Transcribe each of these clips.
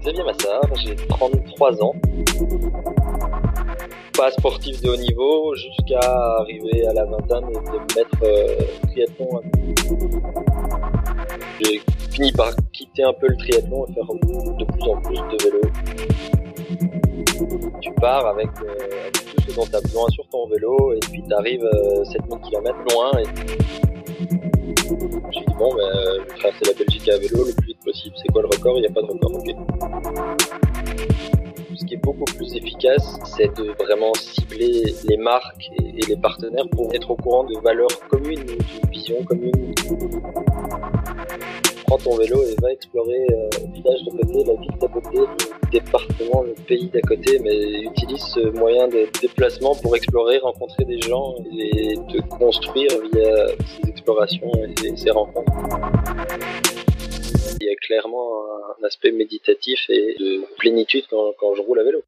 Xavier Massard, j'ai 33 ans. Pas sportif de haut niveau jusqu'à arriver à la vingtaine et de me mettre euh, triathlon. J'ai fini par quitter un peu le triathlon et faire de plus en plus de vélo. Tu pars avec, euh, tout ce dont tu as besoin sur ton vélo et puis tu arrives 7000 km loin et je dit bon, ben, je traverser la Belgique à vélo le plus C'est quoi le record? Il n'y a pas de record. Ok. Ce qui est beaucoup plus efficace, c'est de vraiment cibler les marques et, les partenaires pour être au courant de valeurs communes, d'une vision commune prends ton vélo et va explorer euh, le village d'à côté, la ville d'à côté, le département, le pays d'à côté, mais utilise ce moyen de déplacement pour explorer, rencontrer des gens et te construire via ces explorations et ces rencontres. Il y a clairement un aspect méditatif et de plénitude quand, je roule à vélo.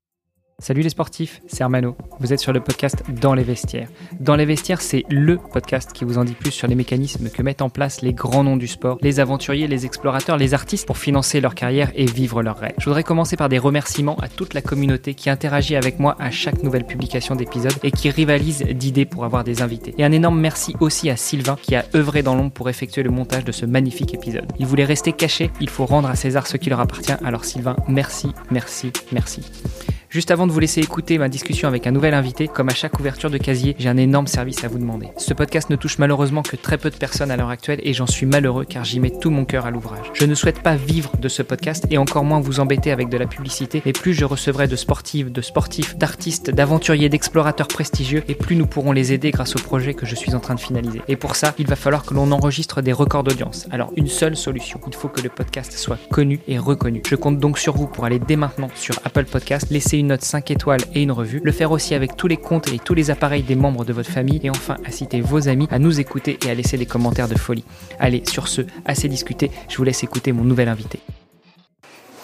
Salut les sportifs, c'est Armano. Vous êtes sur le podcast Dans les vestiaires. Dans les vestiaires, c'est le podcast qui vous en dit plus sur les mécanismes que mettent en place les grands noms du sport, les aventuriers, les explorateurs, les artistes pour financer leur carrière et vivre leurs rêves. Je voudrais commencer par des remerciements à toute la communauté qui interagit avec moi à chaque nouvelle publication d'épisode et qui rivalise d'idées pour avoir des invités. Et un énorme merci aussi à Sylvain qui a œuvré dans l'ombre pour effectuer le montage de ce magnifique épisode. Il voulait rester caché, il faut rendre à César ce qui leur appartient. Alors Sylvain, merci, merci, merci. Juste avant de vous laisser écouter ma discussion avec un nouvel invité, comme à chaque ouverture de casier, j'ai un énorme service à vous demander. Ce podcast ne touche malheureusement que très peu de personnes à l'heure actuelle et j'en suis malheureux car j'y mets tout mon cœur à l'ouvrage. Je ne souhaite pas vivre de ce podcast et encore moins vous embêter avec de la publicité, mais plus je recevrai de sportives, de sportifs, d'artistes, d'aventuriers, d'explorateurs prestigieux et plus nous pourrons les aider grâce au projet que je suis en train de finaliser. Et pour ça, il va falloir que l'on enregistre des records d'audience. Alors une seule solution, il faut que le podcast soit connu et reconnu. Je compte donc sur vous pour aller dès maintenant sur Apple Podcast, laisser une note 5 étoiles et une revue, le faire aussi avec tous les comptes et tous les appareils des membres de votre famille et enfin à citer vos amis, à nous écouter et à laisser des commentaires de folie. Allez, sur ce, assez discuté, je vous laisse écouter mon nouvel invité.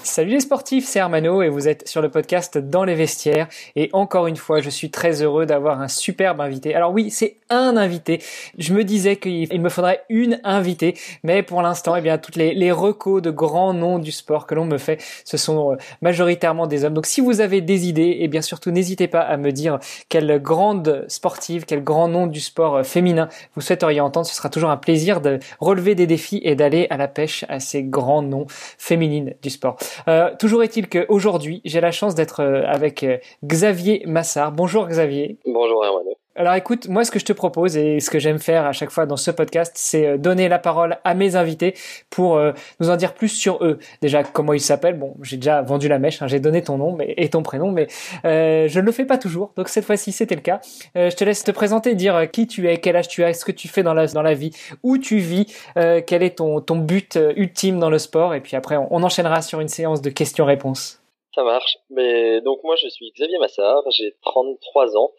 Salut les sportifs, c'est Armano et vous êtes sur le podcast Dans les vestiaires. Et encore une fois, je suis très heureux d'avoir un superbe invité. Alors oui, c'est un invité. Je me disais qu'il me faudrait une invitée, mais pour l'instant, eh bien, toutes les, les recos de grands noms du sport que l'on me fait, ce sont euh, majoritairement des hommes. Donc si vous avez des idées, eh bien surtout n'hésitez pas à me dire quelle grande sportive, quel grand nom du sport euh, féminin vous souhaiteriez entendre. Ce sera toujours un plaisir de relever des défis et d'aller à la pêche à ces grands noms féminines du sport. Euh, toujours est-il qu'aujourd'hui, j'ai la chance d'être avec Xavier Massard. Bonjour Xavier. Bonjour Hermano. Alors écoute, moi ce que je te propose et ce que j'aime faire à chaque fois dans ce podcast, c'est euh, donner la parole à mes invités pour euh, nous en dire plus sur eux. Déjà comment ils s'appellent. Bon, j'ai déjà vendu la mèche, hein, j'ai donné ton nom et ton prénom, mais euh, je ne le fais pas toujours. Donc cette fois-ci c'était le cas. Je te laisse te présenter, dire qui tu es, quel âge tu as, ce que tu fais dans la dans la vie, où tu vis, quel est ton but ultime dans le sport, et puis après on, on enchaînera sur une séance de questions-réponses. Ça marche. Mais donc moi je suis Xavier Massard, j'ai 33 ans,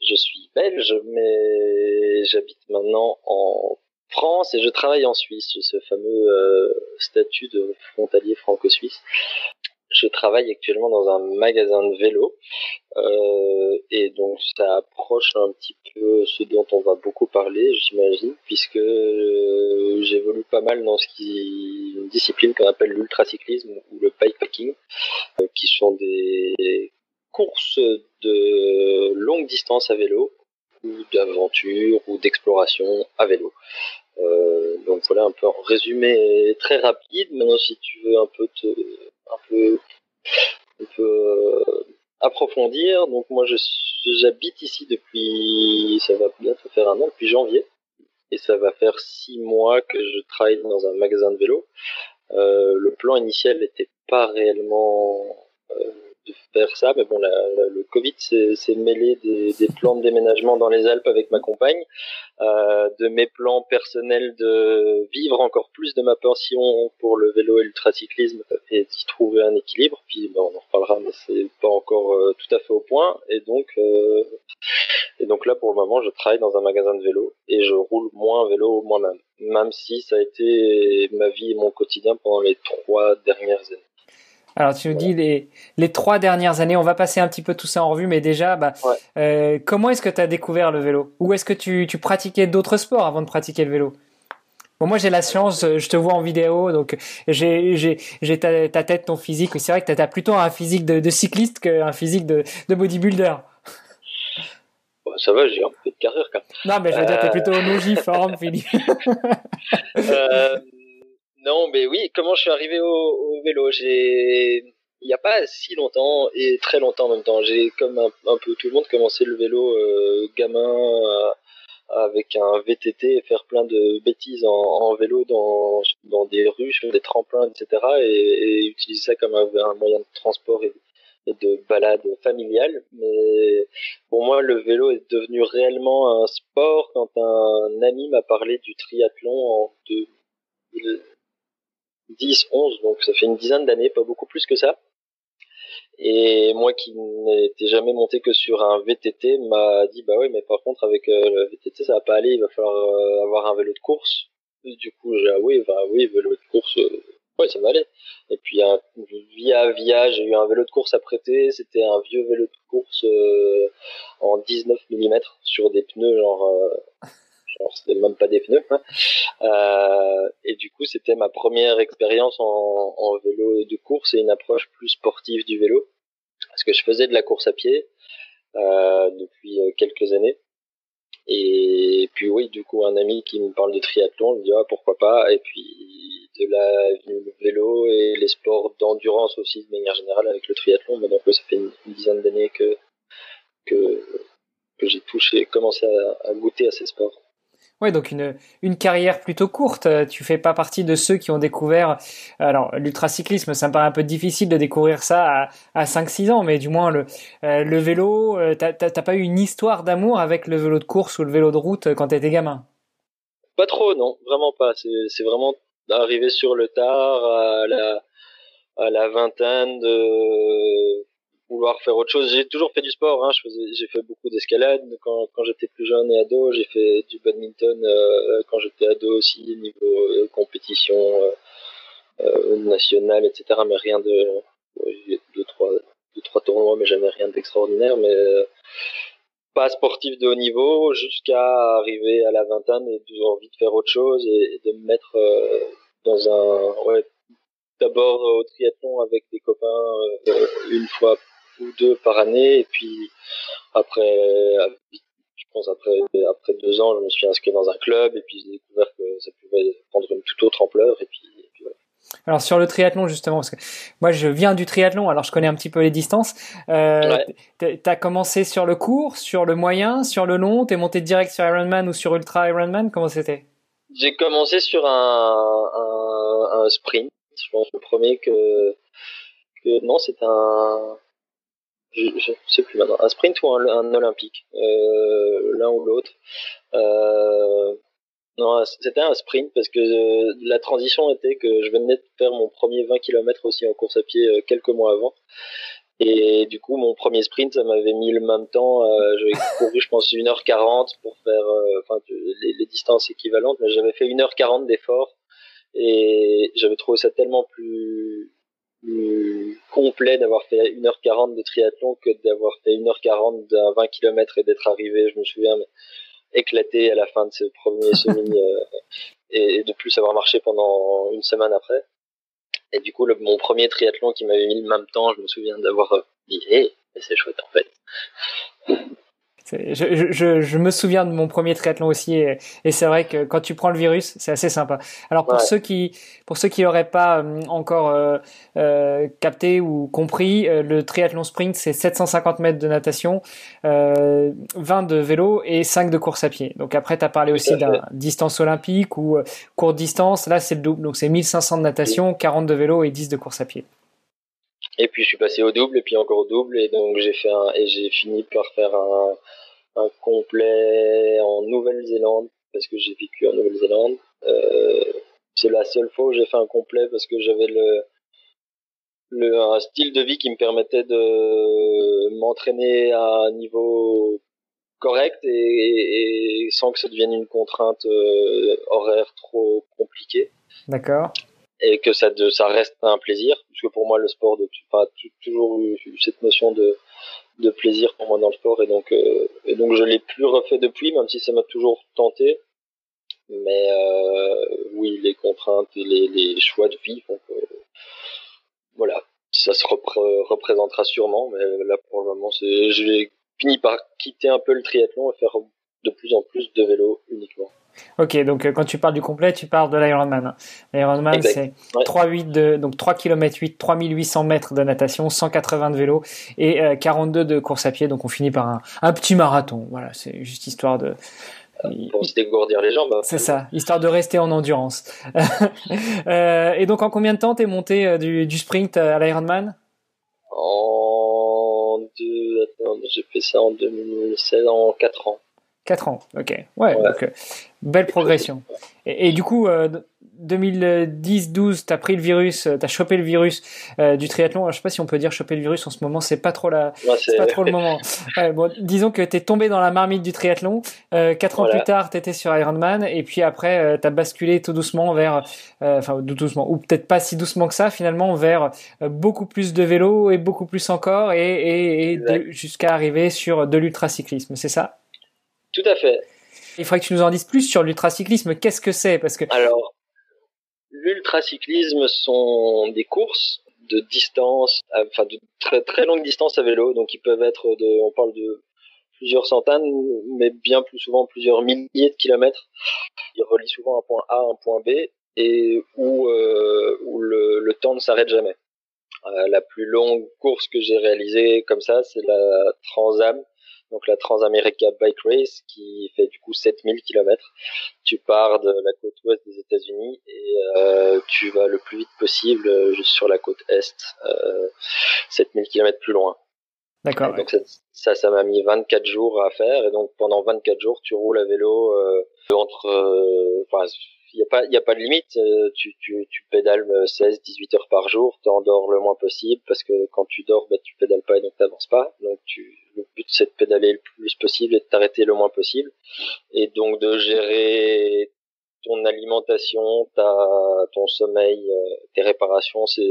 je suis belge, mais j'habite maintenant en France et je travaille en Suisse. Ce fameux euh, statut de frontalier franco-suisse je travaille actuellement dans un magasin de vélo euh, et donc ça approche un petit peu ce dont on va beaucoup parler, j'imagine, puisque euh, j'évolue pas mal dans ce qui une discipline qu'on appelle l'ultracyclisme ou le bikepacking, euh, qui sont des courses de longue distance à vélo ou d'aventure ou d'exploration à vélo. Euh, donc voilà un peu en résumé très rapide. Maintenant, si tu veux un peu te, un peu, un peu euh, approfondir. Donc moi, j'habite ici depuis, ça va bientôt faire un an, depuis janvier. Et ça va faire six mois que je travaille dans un magasin de vélo. Euh, le plan initial n'était pas réellement de faire ça, mais bon, la, le Covid s'est mêlé des, des, plans de déménagement dans les Alpes avec ma compagne, euh, de mes plans personnels de vivre encore plus de ma passion pour le vélo et l'ultracyclisme et d'y trouver un équilibre. Puis ben, on en reparlera, mais c'est pas encore euh, tout à fait au point. Et donc, euh, et donc là, pour le moment, je travaille dans un magasin de vélo et je roule moins vélo moi-même, même si ça a été ma vie et mon quotidien pendant les trois dernières années. Alors tu nous dis les, les trois dernières années, on va passer un petit peu tout ça en revue, mais déjà, bah, euh, comment est-ce que tu as découvert le vélo? Ou est-ce que tu, tu pratiquais d'autres sports avant de pratiquer le vélo? Bon, moi j'ai la chance, je te vois en vidéo, donc j'ai ta, ta tête, ton physique. C'est vrai que tu as plutôt un physique de, de cycliste qu'un physique de, de bodybuilder. ça va, j'ai un peu de carrière quand même. Non, mais je veux dire, t'es plutôt forme, Philippe. euh, non, mais oui, comment je suis arrivé au, vélo? J'ai il n'y a pas si longtemps et très longtemps en même temps. J'ai comme un, peu tout le monde commencé le vélo euh, gamin euh, avec un VTT et faire plein de bêtises en, vélo dans, dans des rues, sur des tremplins, etc. Et, utiliser ça comme un, moyen de transport et, de balade familiale. Mais pour moi, le vélo est devenu réellement un sport quand un ami m'a parlé du triathlon en 2010, 11, donc ça fait une dizaine d'années, pas beaucoup plus que ça. Et moi qui n'étais jamais monté que sur un VTT m'a dit bah oui mais par contre avec euh, le VTT ça va pas aller, il va falloir euh, avoir un vélo de course. du coup j'ai ah oui bah oui vélo de course euh, ouais ça va aller. Et puis via via j'ai eu un vélo de course à prêter, c'était un vieux vélo de course en 19 mm sur des pneus genre c'était même pas des pneus. Hein. Et du coup, c'était ma première expérience en, en, vélo de course et une approche plus sportive du vélo, parce que je faisais de la course à pied euh, depuis euh, quelques années. Et puis oui, du coup, un ami qui me parle de triathlon, me dit ah, pourquoi pas? Et puis de la le vélo et les sports d'endurance aussi de manière générale avec le triathlon. Mais donc ça fait une, dizaine d'années que que j'ai touché, commencé à goûter à ces sports. Ouais, donc une, une carrière plutôt courte. Tu fais pas partie de ceux qui ont découvert. Alors, l'ultracyclisme, ça me paraît un peu difficile de découvrir ça à, à 5-6 ans, mais du moins le, euh, le vélo, euh, t'as pas eu une histoire d'amour avec le vélo de course ou le vélo de route quand t'étais gamin? Pas trop, non, vraiment pas. C'est vraiment arrivé sur le tard à la, à la vingtaine de vouloir faire autre chose. J'ai toujours fait du sport. Hein. j'ai fait beaucoup d'escalade quand, quand j'étais plus jeune et ado. J'ai fait du badminton euh, quand j'étais ado aussi, niveau euh, compétition euh, euh, nationale, etc. Mais rien de, deux trois, deux trois tournois, mais jamais rien d'extraordinaire. Mais pas sportif de haut niveau jusqu'à arriver à la vingtaine et d'avoir envie de faire autre chose et, de me mettre dans un ouais, d'abord au triathlon avec des copains une fois ou deux par année. Et puis après, je pense après, après deux ans, je me suis inscrit dans un club et puis j'ai découvert que ça pouvait prendre une toute autre ampleur. Et puis, Alors sur le triathlon justement, parce que moi je viens du triathlon, alors je connais un petit peu les distances. Euh, T'as commencé sur le court, sur le moyen, sur le long? T'es monté direct sur Ironman ou sur Ultra Ironman? Comment c'était? J'ai commencé sur un, un, un, sprint. Je pense le premier que, que non, c'est un je, je sais plus maintenant, un sprint ou un, olympique, euh, l'un ou l'autre. Euh, non, c'était un sprint parce que euh, la transition était que je venais de faire mon premier 20 km aussi en course à pied quelques mois avant. Et du coup, mon premier sprint, ça m'avait mis le même temps. J'avais couru, je pense, 1h40 pour faire enfin, les, les, distances équivalentes, mais j'avais fait 1h40 d'effort. Et j'avais trouvé ça tellement plus complet d'avoir fait 1h40 de triathlon que d'avoir fait 1h40 d'un 20 km et d'être arrivé, je me souviens, éclaté à la fin de ce premier semi euh, et, de plus avoir marché pendant une semaine après. Et du coup, le, mon premier triathlon qui m'avait mis le même temps, je me souviens d'avoir dit, hé, c'est chouette en fait. Je, je, je, me souviens de mon premier triathlon aussi, et, c'est vrai que quand tu prends le virus, c'est assez sympa. Alors pour ceux qui, pour ceux qui n'auraient pas euh, encore euh, euh, capté ou compris, euh, le triathlon sprint c'est 750 mètres de natation, 20 de vélo et 5 de course à pied. Donc après, tu as parlé aussi d'un distance olympique ou courte distance. Là, c'est le double, donc c'est 1500 de natation, 40 de vélo et 10 de course à pied. Et puis je suis passé au double et puis encore au double et donc j'ai fait un et j'ai fini par faire un, complet en Nouvelle-Zélande parce que j'ai vécu en Nouvelle-Zélande. Euh, c'est la seule fois où j'ai fait un complet parce que j'avais le, le un style de vie qui me permettait de m'entraîner à un niveau correct et, et, sans que ça devienne une contrainte euh, horaire trop compliquée. D'accord et que ça, ça reste un plaisir, puisque pour moi le sport, de, toujours eu cette notion de, de plaisir pour moi dans le sport, et donc, euh, et donc je l'ai plus refait depuis, même si ça m'a toujours tenté. Mais oui, les contraintes et les, choix de vie font que voilà, ça se représentera sûrement. Mais là, pour le moment, j'ai fini par quitter un peu le triathlon et faire de plus en plus de vélo uniquement. Ok, donc euh, quand tu parles du complet, tu parles de l'Ironman. L'Ironman, c'est 3,8 de, donc 3 km 8, 3800 mètres de natation, 180 de vélo et 42 euh, de course à pied. Donc on finit par un, un petit marathon. Voilà, c'est juste histoire de, pour se dégourdir les jambes. Hein. C'est ça, histoire de rester en endurance. euh, et donc en combien de temps t'es monté du, du sprint à l'Ironman? En deux, attends, j'ai fait ça en 2016, en 4 ans. 4 ans, ok. Ouais, donc euh, belle progression. Et, et, du coup, euh, 2010-12, t'as pris le virus, euh, t'as chopé le virus euh, du triathlon. Alors, je sais pas si on peut dire choper le virus en ce moment, c'est pas trop la, c'est pas trop le moment. Ouais, bon, disons que t'es tombé dans la marmite du triathlon. Euh, quatre ans plus tard, t'étais sur Ironman, et puis après, euh, t'as basculé tout doucement vers, enfin tout doucement, ou peut-être pas si doucement que ça, finalement, vers beaucoup plus de vélo et beaucoup plus encore, et, et, et jusqu'à arriver sur de l'ultracyclisme. C'est ça? Tout à fait. Il faudrait que tu nous en dises plus sur l'ultracyclisme. Qu'est-ce que c'est? Parce que alors l'ultracyclisme sont des courses de distance, enfin de très très longue distance à vélo, donc ils peuvent être de, on parle de plusieurs centaines, mais bien plus souvent plusieurs milliers de kilomètres. Ils relient souvent un point A à un point B et où, euh, où le, le, temps ne s'arrête jamais. Euh, la plus longue course que j'ai réalisée comme ça, c'est la Transam donc la Transamerica Bike Race qui fait du coup 7000 km. Tu pars de la côte ouest des États-Unis et euh, tu vas le plus vite possible euh, juste sur la côte est, euh, 7000 km plus loin. D'accord. Donc ça, ça m'a mis 24 jours à faire et donc pendant 24 jours tu roules à vélo euh, entre, euh, enfin il n'y a pas il a pas de limite euh, tu, tu, tu pédales 16 18 heures par jour tu endors le moins possible parce que quand tu dors bah, tu pédales pas et donc t'avances pas. Donc tu le but c'est de pédaler le plus possible et de t'arrêter le moins possible. Et donc de gérer ton alimentation ta ton sommeil euh, tes réparations c'est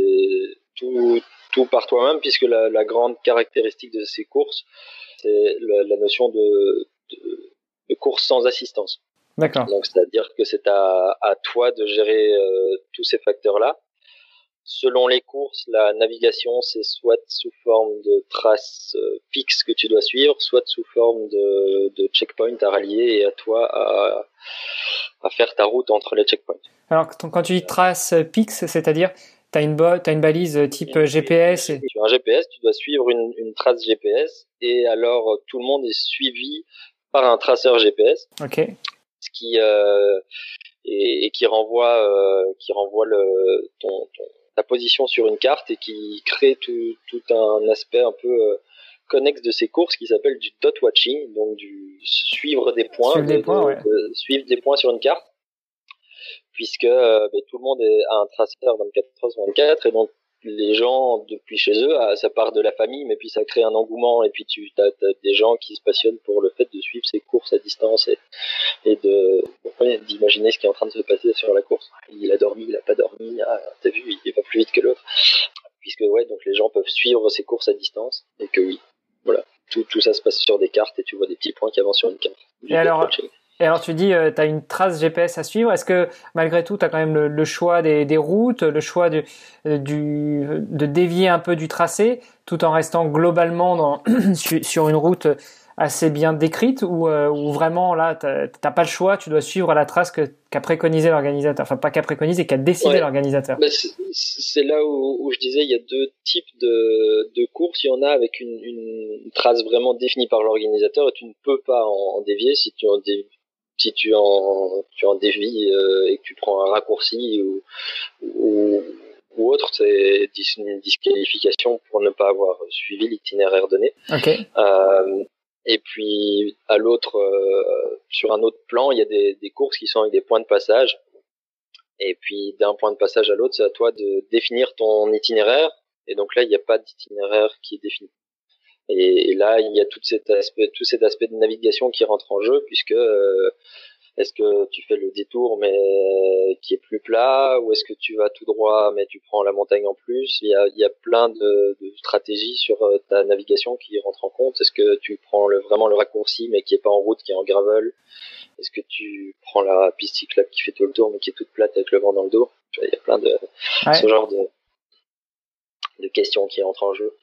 tout tout par toi-même puisque la, la, grande caractéristique de ces courses c'est la, la, notion de, de, de course sans assistance D'accord. Donc c'est-à-dire que c'est à, à, toi de gérer euh, tous ces facteurs-là. Selon les courses, la navigation c'est soit sous forme de traces euh, fixes que tu dois suivre, soit sous forme de, de checkpoint à rallier et à toi à, à, faire ta route entre les checkpoints. Alors quand tu dis traces fixes, c'est-à-dire tu as une, as une balise type GPS et... Tu as un GPS, tu dois suivre une, une trace GPS et alors tout le monde est suivi par un traceur GPS. Qui euh, et, et, qui renvoie euh, qui renvoie le ton, ton, ta position sur une carte et qui crée tout, tout un aspect un peu euh, connexe de ces courses qui s'appelle du dot watching, donc du suivre des points, suivre, des, points, ouais. suivre des points sur une carte, puisque euh, ben, tout le monde est, a un traceur 24 heures sur 24 et donc les gens depuis chez eux, ça part de la famille, mais puis ça crée un engouement et puis tu as, as, des gens qui se passionnent pour le fait de suivre ces courses à distance et, et de d'imaginer ce qui est en train de se passer sur la course. Il a dormi, il a pas dormi, ah, t'as vu, il pas plus vite que l'autre. Puisque ouais, donc les gens peuvent suivre ces courses à distance et que oui, voilà, tout, tout ça se passe sur des cartes et tu vois des petits points qui avancent sur une carte. Et alors, et alors tu dis, euh, tu as une trace GPS à suivre. Est-ce que malgré tout, tu as quand même le, le choix des, des, routes, le choix du, euh, du, de dévier un peu du tracé, tout en restant globalement dans, sur une route assez bien décrite ou, euh, vraiment là, t'as pas le choix, tu dois suivre la trace qu'a qu préconisé l'organisateur. Enfin, pas qu'a préconisé, qu'a décidé ouais. l'organisateur? Bah, c'est là où, où, je disais, il y a deux types de, de courses. Il y en a avec une, une trace vraiment définie par l'organisateur et tu ne peux pas en, en dévier si tu en dévies si tu en tu en dévies euh, et que tu prends un raccourci ou, ou, ou autre, c'est une disqualification pour ne pas avoir suivi l'itinéraire donné. Okay. Euh, et puis à l'autre, euh, sur un autre plan, il y a des, des, courses qui sont avec des points de passage. Et puis d'un point de passage à l'autre, c'est à toi de définir ton itinéraire. Et donc là, il n'y a pas d'itinéraire qui est défini. Et, et, là, il y a tout cet aspect, tout cet aspect de navigation qui rentre en jeu, puisque euh, est-ce que tu fais le détour mais qui est plus plat ou est-ce que tu vas tout droit mais tu prends la montagne en plus? Il y a, il y a plein de, de, stratégies sur euh, ta navigation qui rentrent en compte. Est-ce que tu prends le, vraiment le raccourci mais qui est pas en route, qui est en gravel? Est-ce que tu prends la piste cyclable qui fait tout le tour mais qui est toute plate avec le vent dans le dos? Il y a plein de ce genre de, de questions qui entrent en jeu.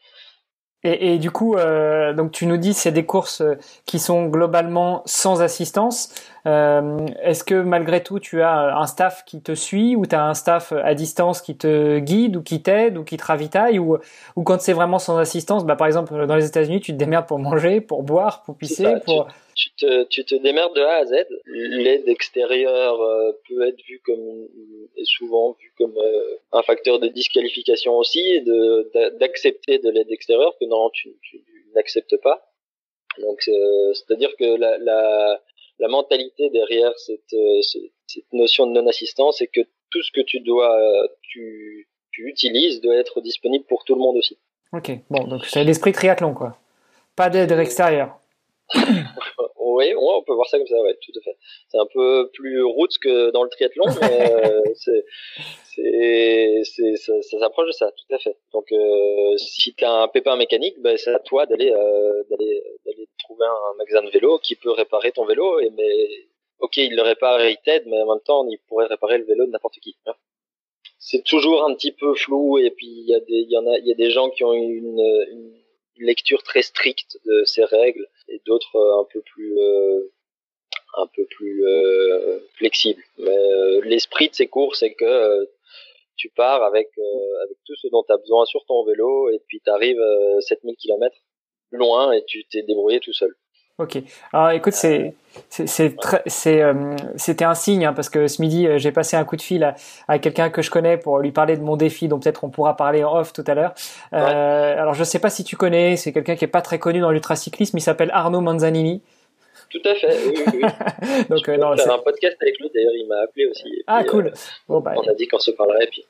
Et, et, du coup, euh, donc tu nous dis c'est des courses euh, qui sont globalement sans assistance. Euh, Est-ce que malgré tout tu as un staff qui te suit ou tu as un staff à distance qui te guide ou qui t'aide ou qui te ravitaille ou, ou quand c'est vraiment sans assistance, bah, par exemple dans les États-Unis tu te démerdes pour manger, pour boire, pour pisser, pour tu te, tu te démerdes de A à Z. L'aide extérieure euh, peut être vue comme, est souvent vue comme euh, un facteur de disqualification aussi, et d'accepter de, l'aide extérieure que non, tu, tu n'acceptes pas. Donc, euh, c'est-à-dire que la, la, la, mentalité derrière cette, cette notion de non-assistance, c'est que tout ce que tu dois, tu, tu utilises doit être disponible pour tout le monde aussi. Ok, bon, donc c'est l'esprit triathlon, quoi. Pas d'aide extérieure. oui, on peut voir ça comme ça, ouais, tout à fait. C'est un peu plus route que dans le triathlon, mais euh, c'est, c'est, ça, ça s'approche de ça, tout à fait. Donc, euh, si tu as un pépin mécanique, ben, c'est à toi d'aller, euh, d'aller, d'aller trouver un magasin de vélo qui peut réparer ton vélo. Et mais, ok, il le répare et il t'aide, mais en même temps, il pourrait réparer le vélo de n'importe qui. Hein. C'est toujours un petit peu flou, et puis il y a des, il y en a, il y a des gens qui ont une, une lecture très stricte de ces règles et d'autres euh, un peu plus euh, euh, flexibles. Mais l'esprit de ces cours, c'est que tu pars avec avec tout ce dont tu as besoin sur ton vélo et puis tu arrives 7000 km loin et tu t'es débrouillé tout seul. Ok. Alors écoute, c'est euh, c'était un signe hein, parce que ce midi euh, j'ai passé un coup de fil à, quelqu'un que je connais pour lui parler de mon défi dont peut-être on pourra parler en off tout à l'heure. Euh, alors je sais pas si tu connais, c'est quelqu'un qui est pas très connu dans l'ultracyclisme, il s'appelle Arnaud Manzanini. Tout à fait. Oui, oui, Donc je non, faire un podcast avec lui d'ailleurs, il m'a appelé aussi. ah cool. bon, bah, on a dit qu'on se parlerait puis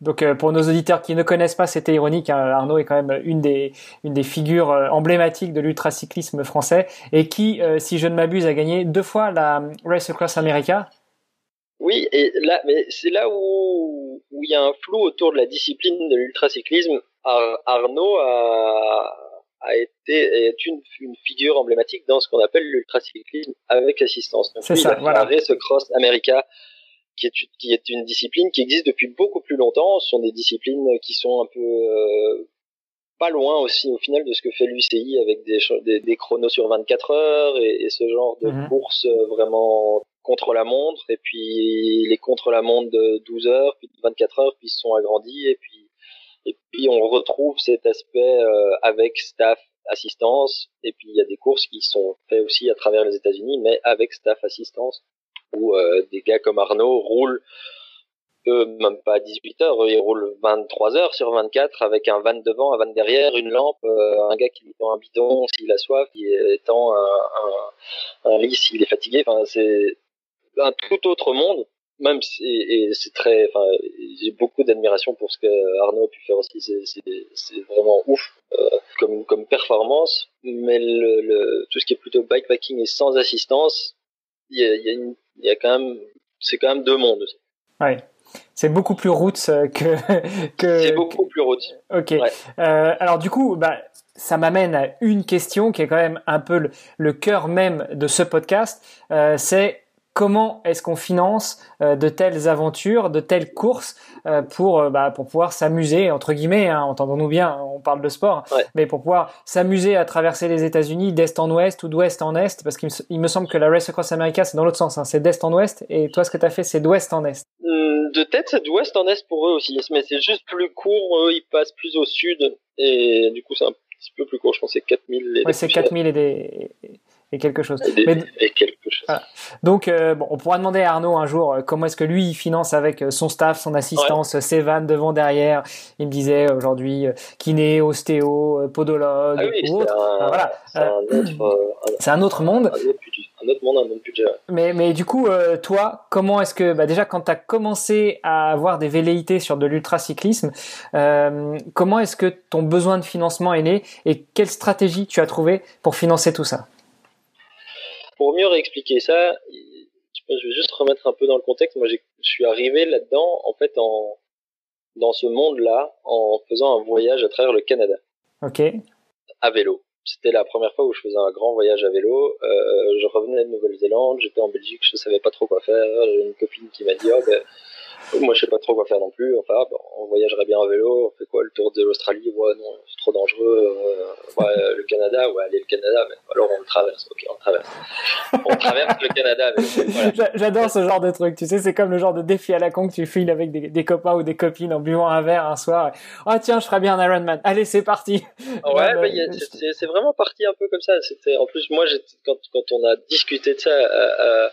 donc euh, pour nos auditeurs qui ne connaissent pas, c'était ironique. Hein, Arnaud est quand même une des une des figures euh, emblématiques de l'ultracyclisme français et qui, euh, si je ne m'abuse, a gagné deux fois la Race Across America. Oui, et là, mais c'est là où où il y a un flou autour de la discipline de l'ultracyclisme. Arnaud a a été est une, une figure emblématique dans ce qu'on appelle l'ultracyclisme avec assistance. C'est ça, voilà. Race Across America qui est, qui est une discipline qui existe depuis beaucoup plus longtemps. Ce sont des disciplines qui sont un peu euh, pas loin aussi au final de ce que fait l'UCI avec des, des, des, chronos sur 24 heures et, et ce genre de mhm. course euh, vraiment contre la montre et puis les contre la montre de 12 heures puis de 24 heures puis se sont agrandis et puis et puis on retrouve cet aspect euh, avec staff assistance et puis il y a des courses qui sont faites aussi à travers les États-Unis mais avec staff assistance où euh, des gars comme Arnaud roulent eux même pas à 18 heures, ils roulent 23 heures sur 24 avec un van devant, un van derrière, une lampe, euh, un gars qui tend un bidon s'il a soif, qui tend un, un, un lit s'il est fatigué. Enfin, c'est un tout autre monde. Même si, et, c'est très, enfin, j'ai beaucoup d'admiration pour ce que Arnaud a pu faire aussi. C'est vraiment ouf euh, comme comme performance. Mais le, le, tout ce qui est plutôt bikepacking et sans assistance, il y a, y a une il y a quand même, c'est quand même deux mondes. Ouais. C'est beaucoup plus roots euh, que. que c'est beaucoup plus roots. Ok. Euh, alors du coup, bah, ça m'amène à une question qui est quand même un peu le, le cœur même de ce podcast. Euh, c'est comment est-ce qu'on finance euh, de telles aventures, de telles courses euh, pour euh, bah, pour pouvoir s'amuser entre guillemets, hein, entendons-nous bien, on parle de sport, mais pour pouvoir s'amuser à traverser les États-Unis d'est en ouest ou d'ouest en est, parce qu'il me semble que la Race Across America c'est dans l'autre sens, hein, c'est d'est en ouest, et toi ce que tu as fait c'est d'ouest en est. Hum, de tête c'est d'ouest en est pour eux aussi, mais c'est juste plus court, eux ils passent plus au sud et du coup c'est un petit peu plus court, je pense c'est 4000 Ouais, c'est 4000 et des et quelque chose. Et, quelque chose. Donc, euh, bon, on pourra demander à Arnaud un jour euh, comment est-ce que lui il finance avec euh, son staff, son assistance, ses vannes devant, derrière. Il me disait aujourd'hui kiné, ostéo, podologue ah oui, autre. voilà. C'est un, autre monde. Un autre monde, un autre budget. Mais, mais du coup, toi, comment est-ce que, bah, déjà, quand tu as commencé à avoir des velléités sur de l'ultracyclisme, comment est-ce que ton besoin de financement est né et quelle stratégie tu as trouvé pour financer tout ça? Pour mieux réexpliquer ça, Je vais juste remettre un peu dans le contexte. Moi, je suis arrivé là-dedans, en fait, en, dans ce monde-là, en faisant un voyage à travers le Canada. Ok. À vélo. C'était la première fois où je faisais un grand voyage à vélo. Euh, je revenais de Nouvelle-Zélande, j'étais en Belgique, je savais pas trop quoi faire. J'ai une copine qui m'a dit, oh, ben, moi, je sais pas trop quoi faire non plus. Enfin, on voyagerait bien en vélo. On fait quoi Le tour de l'Australie? Ouais, non, c'est trop dangereux. Euh, ouais, le Canada, ouais, allez, le Canada. Mais alors, on le traverse. Ok, on traverse. On traverse le Canada. J'adore ce genre de truc. Tu sais, c'est comme le genre de défi à la con que tu files avec des, des, copains ou des copines en buvant un verre un soir. Oh, tiens, je ferais bien un Ironman. Allez, c'est parti. Ouais, bah, c'est vraiment parti un peu comme ça. C'était, en plus, moi, quand, quand on a discuté de ça euh, euh,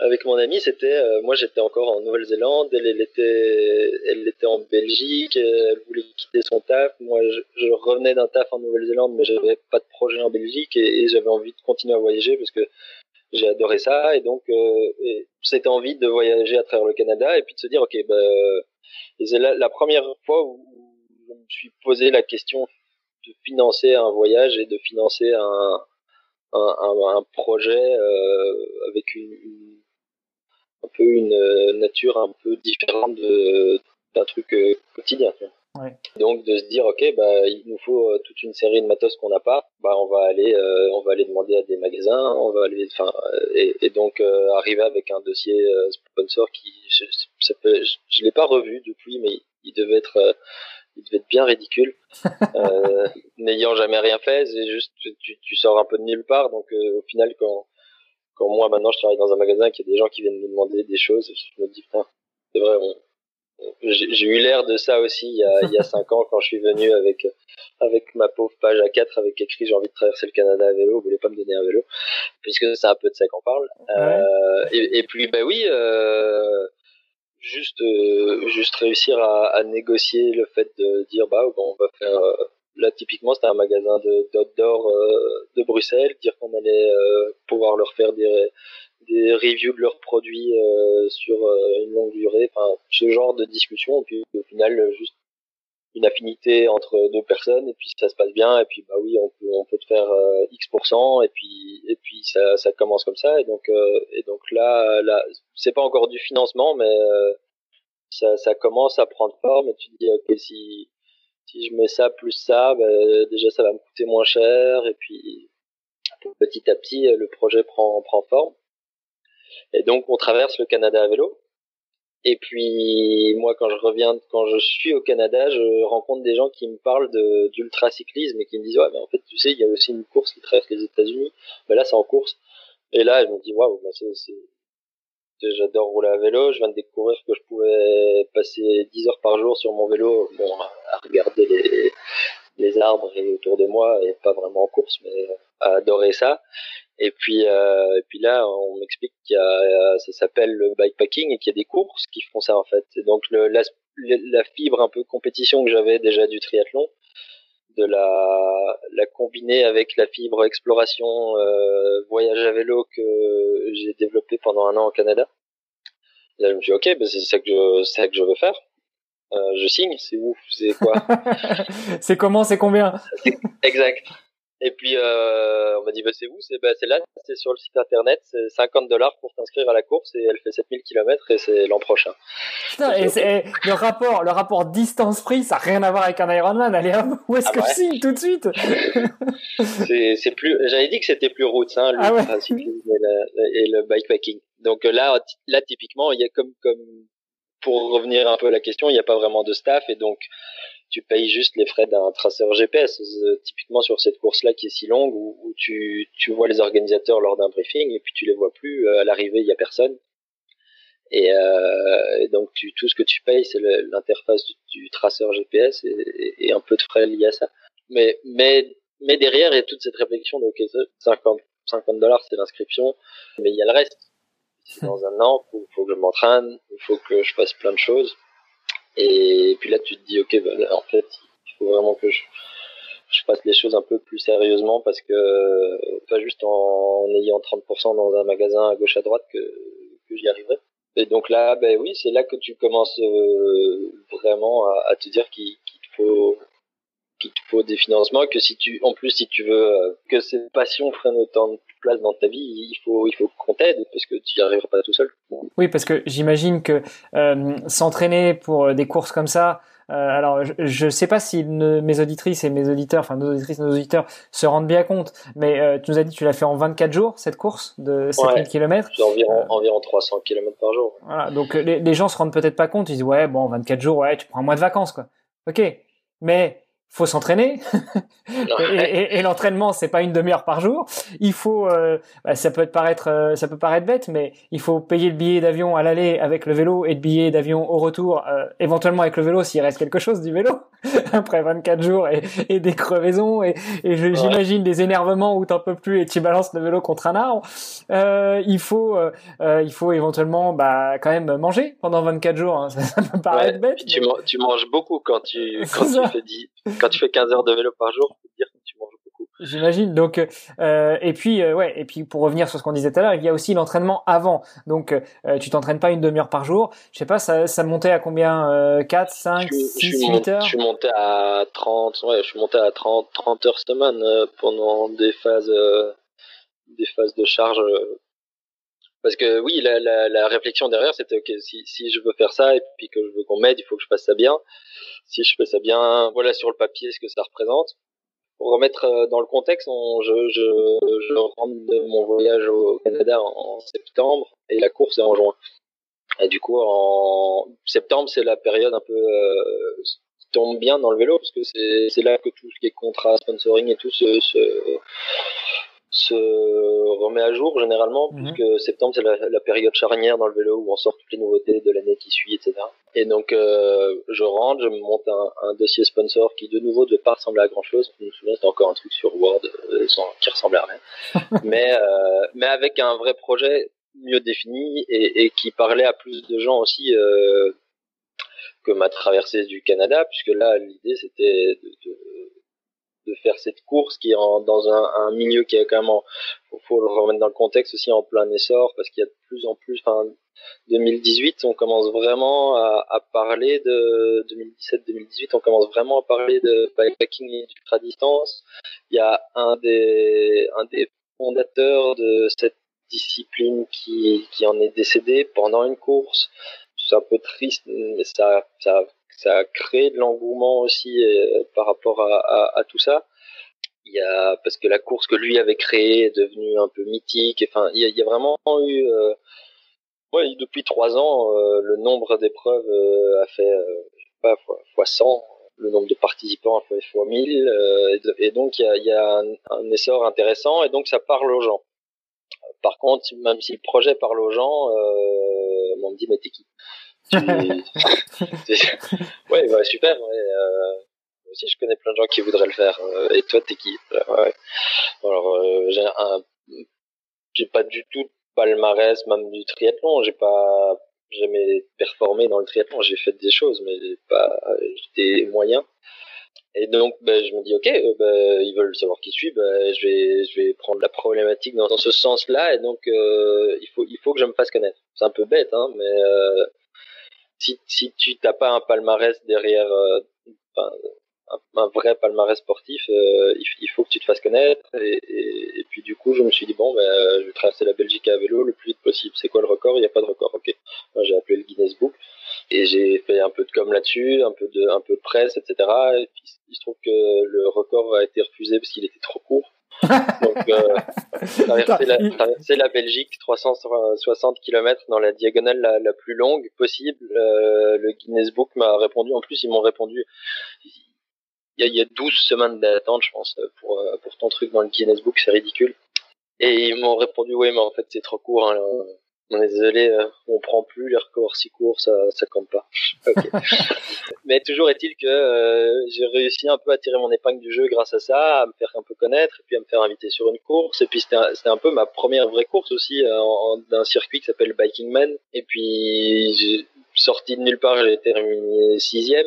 avec mon ami, c'était, moi, j'étais encore en Nouvelle-Zélande elle, était, elle était en Belgique, elle voulait quitter son taf. Moi, je, revenais d'un taf en Nouvelle-Zélande, mais j'avais pas de projet en Belgique et, j'avais envie de continuer à voyager parce que j'ai adoré ça et donc euh, envie de voyager à travers le Canada et puis de se dire ok bah, c'est la, première fois où je me suis posé la question de financer un voyage et de financer un un, projet euh, avec une un peu une euh, nature un peu différente d'un truc euh, quotidien. Donc de se dire ok bah il nous faut euh, toute une série de matos qu'on n'a pas. Bah on va aller on va aller demander à des magasins on va aller enfin et, donc arriver avec un dossier sponsor qui je, ça je, l'ai pas revu depuis mais il devait être il devait être bien ridicule. N'ayant jamais rien fait c'est juste tu, tu, sors un peu de nulle part. Donc au final quand quand moi maintenant je travaille dans un magasin qu'il y a des gens qui viennent me demander des choses, je me dis putain, c'est vrai, j'ai eu l'air de ça aussi il y, a, il y a cinq ans quand je suis venu avec avec ma pauvre page à 4 avec écrit j'ai envie de traverser le Canada à vélo, vous voulez pas me donner un vélo? Puisque c'est un peu de ça qu'on parle. Euh, et, et, puis bah oui, euh, juste euh, juste réussir à, à, négocier le fait de dire bah bon, on va faire là typiquement c'était un magasin de d'outdoor euh, de Bruxelles dire qu'on allait euh, pouvoir leur faire des des reviews de leurs produits euh, sur une longue durée. Enfin ce genre de discussion. Et puis au final juste une affinité entre deux personnes. Et puis ça se passe bien. Et puis bah oui on peut on peut te faire x et puis et puis ça ça commence comme ça. Et donc et donc là là c'est pas encore du financement mais ça ça commence à prendre forme. Et tu te dis ok si si je mets ça plus ça, bah, déjà ça va me coûter moins cher et puis petit à petit le projet prend prend forme. Et donc on traverse le Canada à vélo. Et puis moi quand je reviens, quand je suis au Canada, je rencontre des gens qui me parlent de d'ultra cyclisme et qui me disent ouais mais en fait tu sais il y a aussi une course qui traverse les États-Unis. Mais là c'est en course. Et là je me dis waouh bah, c'est j'adore rouler à vélo. Je viens de découvrir que je pouvais passer 10 heures par jour sur mon vélo, bon, à regarder les, les arbres autour de moi et pas vraiment en course, mais à adorer ça. Et puis, euh, et puis là, on m'explique qu'il y a, ça s'appelle le bikepacking et qu'il y a des courses qui font ça en fait. Et donc la, la fibre un peu compétition que j'avais déjà du triathlon, de la, la combiner avec la fibre exploration euh, voyage à vélo que j'ai développé pendant un an au Canada. là, je me suis dit, ok, ben c'est ça que je, c'est ça que je veux faire. Euh, je signe, c'est où, c'est quoi? C'est comment, c'est combien? Exact. Et puis euh, on m'a dit bah c'est où? C'est bah, c'est là, c'est sur le site internet, c'est 50 dollars pour t'inscrire à la course et elle fait 7000 km et c'est l'an prochain. Putain, et c'est le rapport, le rapport distance prix, ça n'a rien à voir avec un Ironman. Allez hop, où est-ce ah que je signe tout de suite? C'est c'est plus, j'avais dit que c'était plus route, hein, le ah et, le bikepacking. Donc là, là typiquement, il y a comme comme pour revenir un peu à la question, il n'y a pas vraiment de staff et donc tu payes juste les frais d'un traceur GPS. Euh, typiquement sur cette course-là qui est si longue où, tu, vois les organisateurs lors d'un briefing et puis tu les vois plus. Euh, à l'arrivée, il y a personne. Et, euh, donc tout ce que tu payes, c'est l'interface du, traceur GPS et, un peu de frais liés à ça. Mais derrière, il y a toute cette réflexion de ok, 50 50 dollars, c'est l'inscription, mais il y a le reste. Dans un an, il faut que je m'entraîne, il faut que je fasse plein de choses. Et puis là, tu te dis, ok, bah, en fait, il faut vraiment que je, je fasse les choses un peu plus sérieusement parce que pas juste en, ayant 30% dans un magasin à gauche à droite que, j'y arriverai. Et donc là, ben oui, c'est là que tu commences euh, vraiment à, te dire qu'il te faut qu'il te faut des financements, que si tu, en plus, si tu veux euh, que cette passion prenne autant de places dans ta vie, il faut, il faut qu'on t'aide parce que tu n'y arriveras pas tout seul. Oui, parce que j'imagine que euh, s'entraîner pour des courses comme ça, euh, alors, je ne sais pas si mes auditrices et mes auditeurs, enfin nos auditrices, nos auditeurs, se rendent bien compte, mais euh, tu nous as dit que tu l'as fait en 24 jours cette course de 7000 ouais, km. Environ, environ 300 km par jour. Voilà, donc les, les gens se rendent peut-être pas compte, ils disent ouais bon 24 jours, ouais tu prends un mois de vacances quoi. Ok, mais faut s'entraîner. Et, et, l'entraînement c'est pas une demi-heure par jour. Il faut euh, bah, ça peut paraître euh, ça peut paraître bête mais il faut payer le billet d'avion à l'aller avec le vélo et le billet d'avion au retour euh, éventuellement avec le vélo s'il reste quelque chose du vélo après 24 jours et, et des crevaisons et, j'imagine des énervements où t'en peux plus et tu balances le vélo contre un arbre. Il faut il faut éventuellement bah quand même manger pendant 24 jours hein. ça, peut paraître bête tu, tu, manges beaucoup quand tu quand tu fais 10 quand tu fais 15 heures de vélo par jour, peux dire que tu manges beaucoup. J'imagine. Donc, euh, et puis, euh, ouais, et puis pour revenir sur ce qu'on disait tout à l'heure, il y a aussi l'entraînement avant. Donc, euh, tu t'entraînes pas une demi-heure par jour. Je sais pas, ça, ça montait à combien euh, 4, 5, 6, 8 heures Je suis monté à 30, ouais, je suis monté à 30, 30 heures semaine euh, pendant des phases, euh, des phases de charge. Parce que oui, la, la, réflexion derrière, c'était ok, si, si je veux faire ça et puis que je veux qu'on m'aide, il faut que je fasse ça bien si je fais ça bien, voilà sur le papier ce que ça représente. Pour remettre euh, dans le contexte, je, rentre de mon voyage au Canada en septembre et la course est en juin. Et du coup, en septembre, c'est la période un peu euh, qui tombe bien dans le vélo parce que c'est là que tout ce qui est contrat, sponsoring et tout se, se remet à jour généralement, mhm. puisque septembre c'est la, période charnière dans le vélo où on sort toutes les nouveautés de l'année qui suit, etc. Et donc euh, je rentre, je me monte un, un, dossier sponsor qui de nouveau ne devait pas ressembler à grand chose. Je me souviens c'était encore un truc sur Word euh, qui ressemblait à rien, mais euh, mais avec un vrai projet mieux défini et, et qui parlait à plus de gens aussi. Euh, que ma traversée du Canada, puisque là l'idée c'était de, de de faire cette course qui est dans un, milieu qui est quand même, il faut, le remettre dans le contexte aussi en plein essor parce qu'il y a de plus en plus, enfin 2018, on commence vraiment à, parler de 2017-2018, on commence vraiment à parler de bikepacking et d'ultra distance. Il y a un des un des fondateurs de cette discipline qui qui en est décédé pendant une course. C'est un peu triste, mais ça ça ça a créé de l'engouement aussi euh, par rapport à, tout ça. Il y a parce que la course que lui avait créée est devenue un peu mythique. Enfin, il y a, vraiment eu euh, depuis trois ans, euh, le nombre d'épreuves a fait pas fois, fois 100 le nombre de participants a fait fois 1000 et, donc il y a, un, essor intéressant et donc ça parle aux gens. Par contre, même si le projet parle aux gens, on me dit mais t'es qui? Ouais, bah, super. Euh, moi aussi, je connais plein de gens qui voudraient le faire. Euh, et toi, t'es qui ouais. Alors, euh, j'ai pas du tout de palmarès, même du triathlon. J'ai pas jamais performé dans le triathlon. J'ai fait des choses, mais pas, j'étais moyen. Et donc, ben, je me dis, ok, ben, ils veulent savoir qui je suis, je vais, je vais prendre la problématique dans, ce sens-là, et donc, il faut, il faut que je me fasse connaître. C'est un peu bête, hein, mais si, si tu t'as pas un palmarès derrière, euh, un, vrai palmarès sportif, euh, il, faut que tu te fasses connaître. Et, puis du coup, je me suis dit bon, ben, je vais traverser la Belgique à vélo le plus vite possible. C'est quoi le record? Il n'y a pas de record. Ok. J'ai appelé le Guinness Book et j'ai fait un peu de com là-dessus, un peu de, un peu de presse, etc. Et puis il se trouve que le record a été refusé parce qu'il était trop court. Donc, euh, traverser, la, traverser la Belgique, 360 km dans la diagonale la, la plus longue possible. Euh, le Guinness Book m'a répondu. En plus, ils m'ont répondu. Il y, a, il y a 12 semaines d'attente, je pense, pour, euh, pour ton truc dans le Guinness Book. C'est ridicule. Et ils m'ont répondu, oui, mais en fait, c'est trop court. Hein, on est désolé, euh, on prend plus les records si courts, ça, ça compte pas. Okay. Mais toujours est-il que euh, j'ai réussi un peu à tirer mon épingle du jeu grâce à ça, à me faire un peu connaître, et puis à me faire inviter sur une course. Et puis c'était un, un, peu ma première vraie course aussi euh, d'un circuit qui s'appelle Biking Man. Et puis sorti de nulle part, j'ai terminé sixième.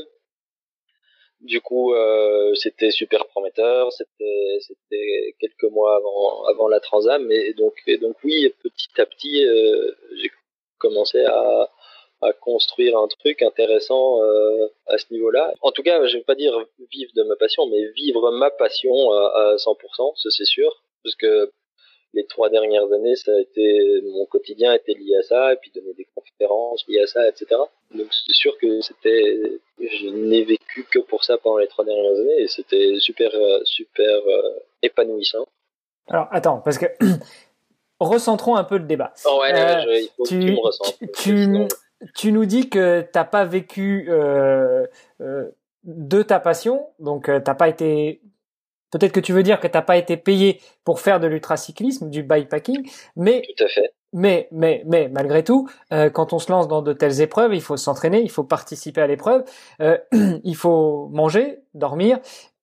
Du coup, euh, c'était super prometteur. C'était, c'était quelques mois avant, la Transam, et donc, et donc oui, petit à petit, euh, j'ai commencé à, à construire un truc intéressant euh, à ce niveau-là. En tout cas, je vais pas dire vivre de ma passion, mais vivre ma passion à, à 100%, ça c'est sûr, parce que les trois dernières années, ça a été mon quotidien était lié à ça, et puis donner des conférences liées à ça, etc. Donc c'est sûr que c'était, je n'ai vécu que pour ça pendant les trois dernières années, et c'était super, super épanouissant. Alors attends, parce que recentrons un peu le débat. Oh ouais, il faut tu, que tu me ressentes. Tu, tu nous dis que t'as pas vécu euh, euh, de ta passion, donc euh, t'as pas été. Peut-être que tu veux dire que t'as pas été payé pour faire de l'ultracyclisme, du bikepacking, mais tout à fait. Mais mais mais malgré tout, euh, quand on se lance dans de telles épreuves, il faut s'entraîner, il faut participer à l'épreuve, euh, il faut manger, dormir,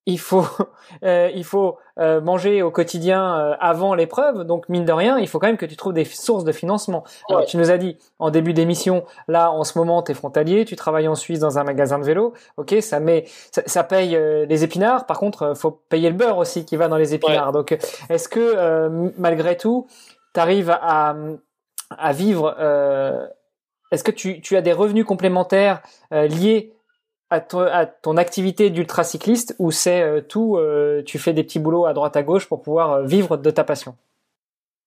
il faut, euh, il faut euh, manger au quotidien euh, avant l'épreuve. Donc mine de rien, il faut quand même que tu trouves des sources de financement. Alors, tu nous as dit en début d'émission, là en ce moment tu es frontalier, tu travailles en Suisse dans un magasin de vélo. Ok, ça met, ça, paye les épinards. Par contre, faut payer le beurre aussi qui va dans les épinards. Donc est-ce que malgré tout, arrives à, à vivre Est-ce que tu, tu as des revenus complémentaires liés à, ton, activité d'ultracycliste ou c'est euh, tout, euh, tu fais des petits boulots à droite à gauche pour pouvoir euh, vivre de ta passion?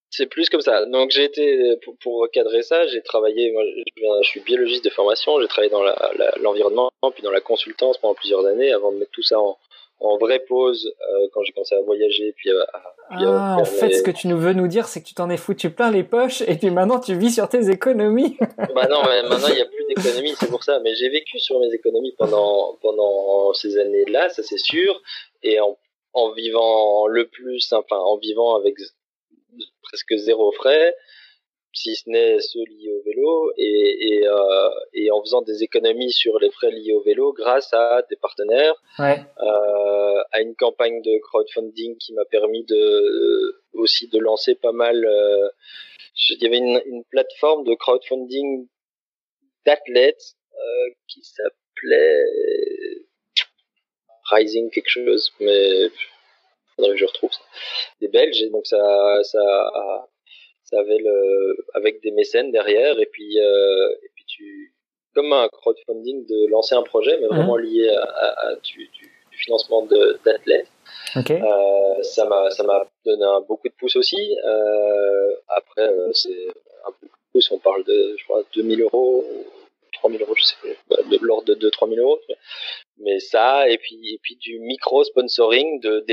C'est plus comme ça. Donc j'ai été, pour, cadrer ça, j'ai travaillé, moi, je, suis biologiste de formation, j'ai travaillé dans l'environnement, puis dans la consultance pendant plusieurs années avant de mettre tout ça en, en vraie pause quand j'ai commencé à voyager, puis à, ah, en fait, ce que tu nous veux nous dire, c'est que tu t'en es foutu plein les poches et puis maintenant tu vis sur tes économies. bah non, maintenant il n'y a plus d'économies, c'est pour ça. Mais j'ai vécu sur mes économies pendant pendant ces années-là, ça c'est sûr, et en, en vivant le plus, enfin en vivant avec presque zéro frais, si ce n'est ceux liés au vélo, et, et, euh, et, en faisant des économies sur les frais liés au vélo grâce à des partenaires, ouais. euh, à une campagne de crowdfunding qui m'a permis de aussi de lancer pas mal. Euh, il y avait une, une, plateforme de crowdfunding d'athlètes euh, qui s'appelait Rising quelque chose, mais faudrait que je retrouve ça. Des Belges, et donc ça, ça avait le, avec des mécènes derrière, et puis, euh, et puis tu, comme un crowdfunding de lancer un projet, mais vraiment mhm. lié à, du, du, financement d'athlètes. Euh, ça m'a ça m'a donné un beaucoup de pouces aussi. Euh, après, euh, c'est un de pouces. On parle de je crois 2000 euros, 3000 euros, je sais pas, de l'ordre de 2-3000 euros mais ça et puis et puis du micro sponsoring de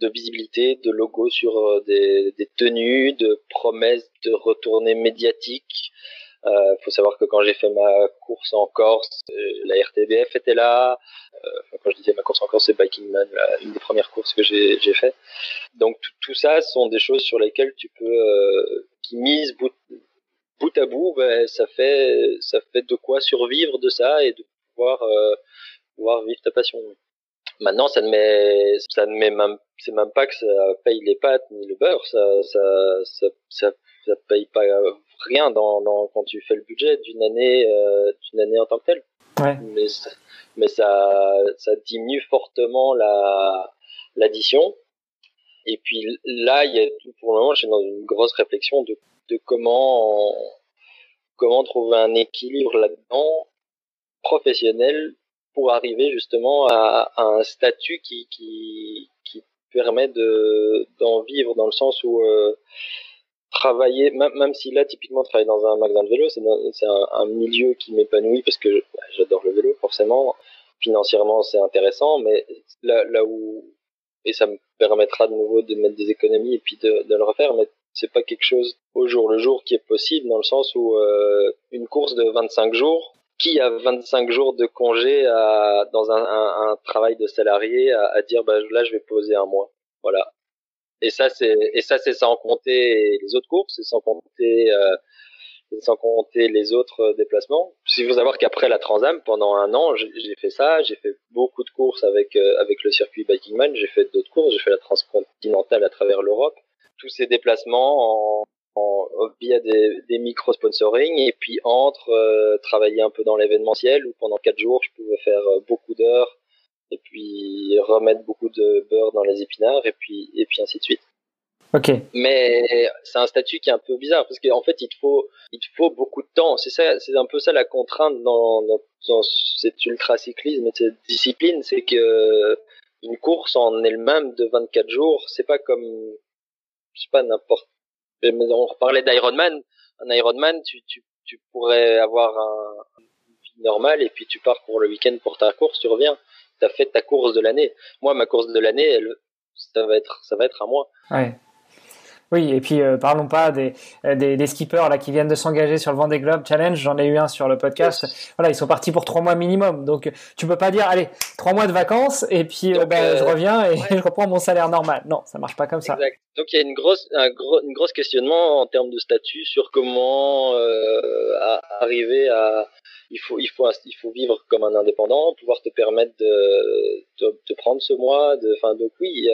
de visibilité de logos sur euh, des, des tenues de promesses de retournées médiatiques. Euh, faut savoir que quand j'ai fait ma course en Corse euh, la RTBF était là. Quand je disais ma course en Corse c'est Biking Man une des premières courses que j'ai j'ai fait. Donc tout ça sont des choses sur lesquelles tu peux euh, qui misent bout à bout, ben, ça fait ça fait de quoi survivre de ça et de pouvoir euh, pouvoir vivre ta passion. Maintenant, ça ne met, ça ne met même, c'est même pas que ça paye les pâtes ni le beurre, ça, ça, ça, ça, ça paye pas rien dans, dans, quand tu fais le budget d'une année, euh, d'une année en tant que telle. Ouais. Mais, ça, mais ça, ça diminue fortement la, l'addition. Et puis là, il y a, pour le moment, je suis dans une grosse réflexion de, de comment, comment trouver un équilibre là-dedans professionnel pour arriver justement à, un statut qui, qui, qui permet de d'en vivre dans le sens où euh, travailler même, même si là typiquement travailler dans un magasin de vélo c'est c'est un, milieu qui m'épanouit parce que bah, j'adore le vélo forcément. Financièrement c'est intéressant mais là là où et ça me permettra de nouveau de mettre des économies et puis de, de le refaire mais c'est pas quelque chose au jour le jour qui est possible dans le sens où euh, une course de 25 jours qui a 25 jours de congé à, dans un, un, un, travail de salarié à, à, dire bah là je vais poser un mois. Voilà. Et ça c'est et ça c'est sans compter les autres courses c'est sans compter euh, sans compter les autres déplacements. Il faut savoir qu'après la Transam pendant un an j'ai fait ça j'ai fait beaucoup de courses avec euh, avec le circuit Bikingman j'ai fait d'autres courses j'ai fait la transcontinentale à travers l'Europe tous ces déplacements en en, via des, des micro-sponsoring et puis entre euh, travailler un peu dans l'événementiel où pendant quatre jours je pouvais faire euh, beaucoup d'heures et puis remettre beaucoup de beurre dans les épinards et puis et puis ainsi de suite. Ok. Mais c'est un statut qui est un peu bizarre parce qu'en fait il te faut il te faut beaucoup de temps. C'est ça c'est un peu ça la contrainte dans dans, dans cet ultra cyclisme et cette discipline, c'est que une course en elle-même de 24 jours, c'est pas comme je sais pas n'importe. On parlait d'Ironman. Un Ironman, tu, tu, tu pourrais avoir un, une vie normale et puis tu pars pour le week-end pour ta course, tu reviens. T'as fait ta course de l'année. Moi, ma course de l'année, elle, ça va être, ça va être à moi. Oui, et puis euh, parlons pas des, euh, des, des, skippers là qui viennent de s'engager sur le Vendée Globe Challenge. J'en ai eu un sur le podcast. Voilà, ils sont partis pour trois mois minimum. Donc tu peux pas dire allez trois mois de vacances et puis euh, ben, je reviens et je reprends mon salaire normal. Non, ça marche pas comme ça. Donc il y a une grosse un gros une grosse questionnement en termes de statut sur comment arriver à il faut il faut il faut vivre comme un indépendant, pouvoir te permettre de de prendre ce mois. De enfin donc oui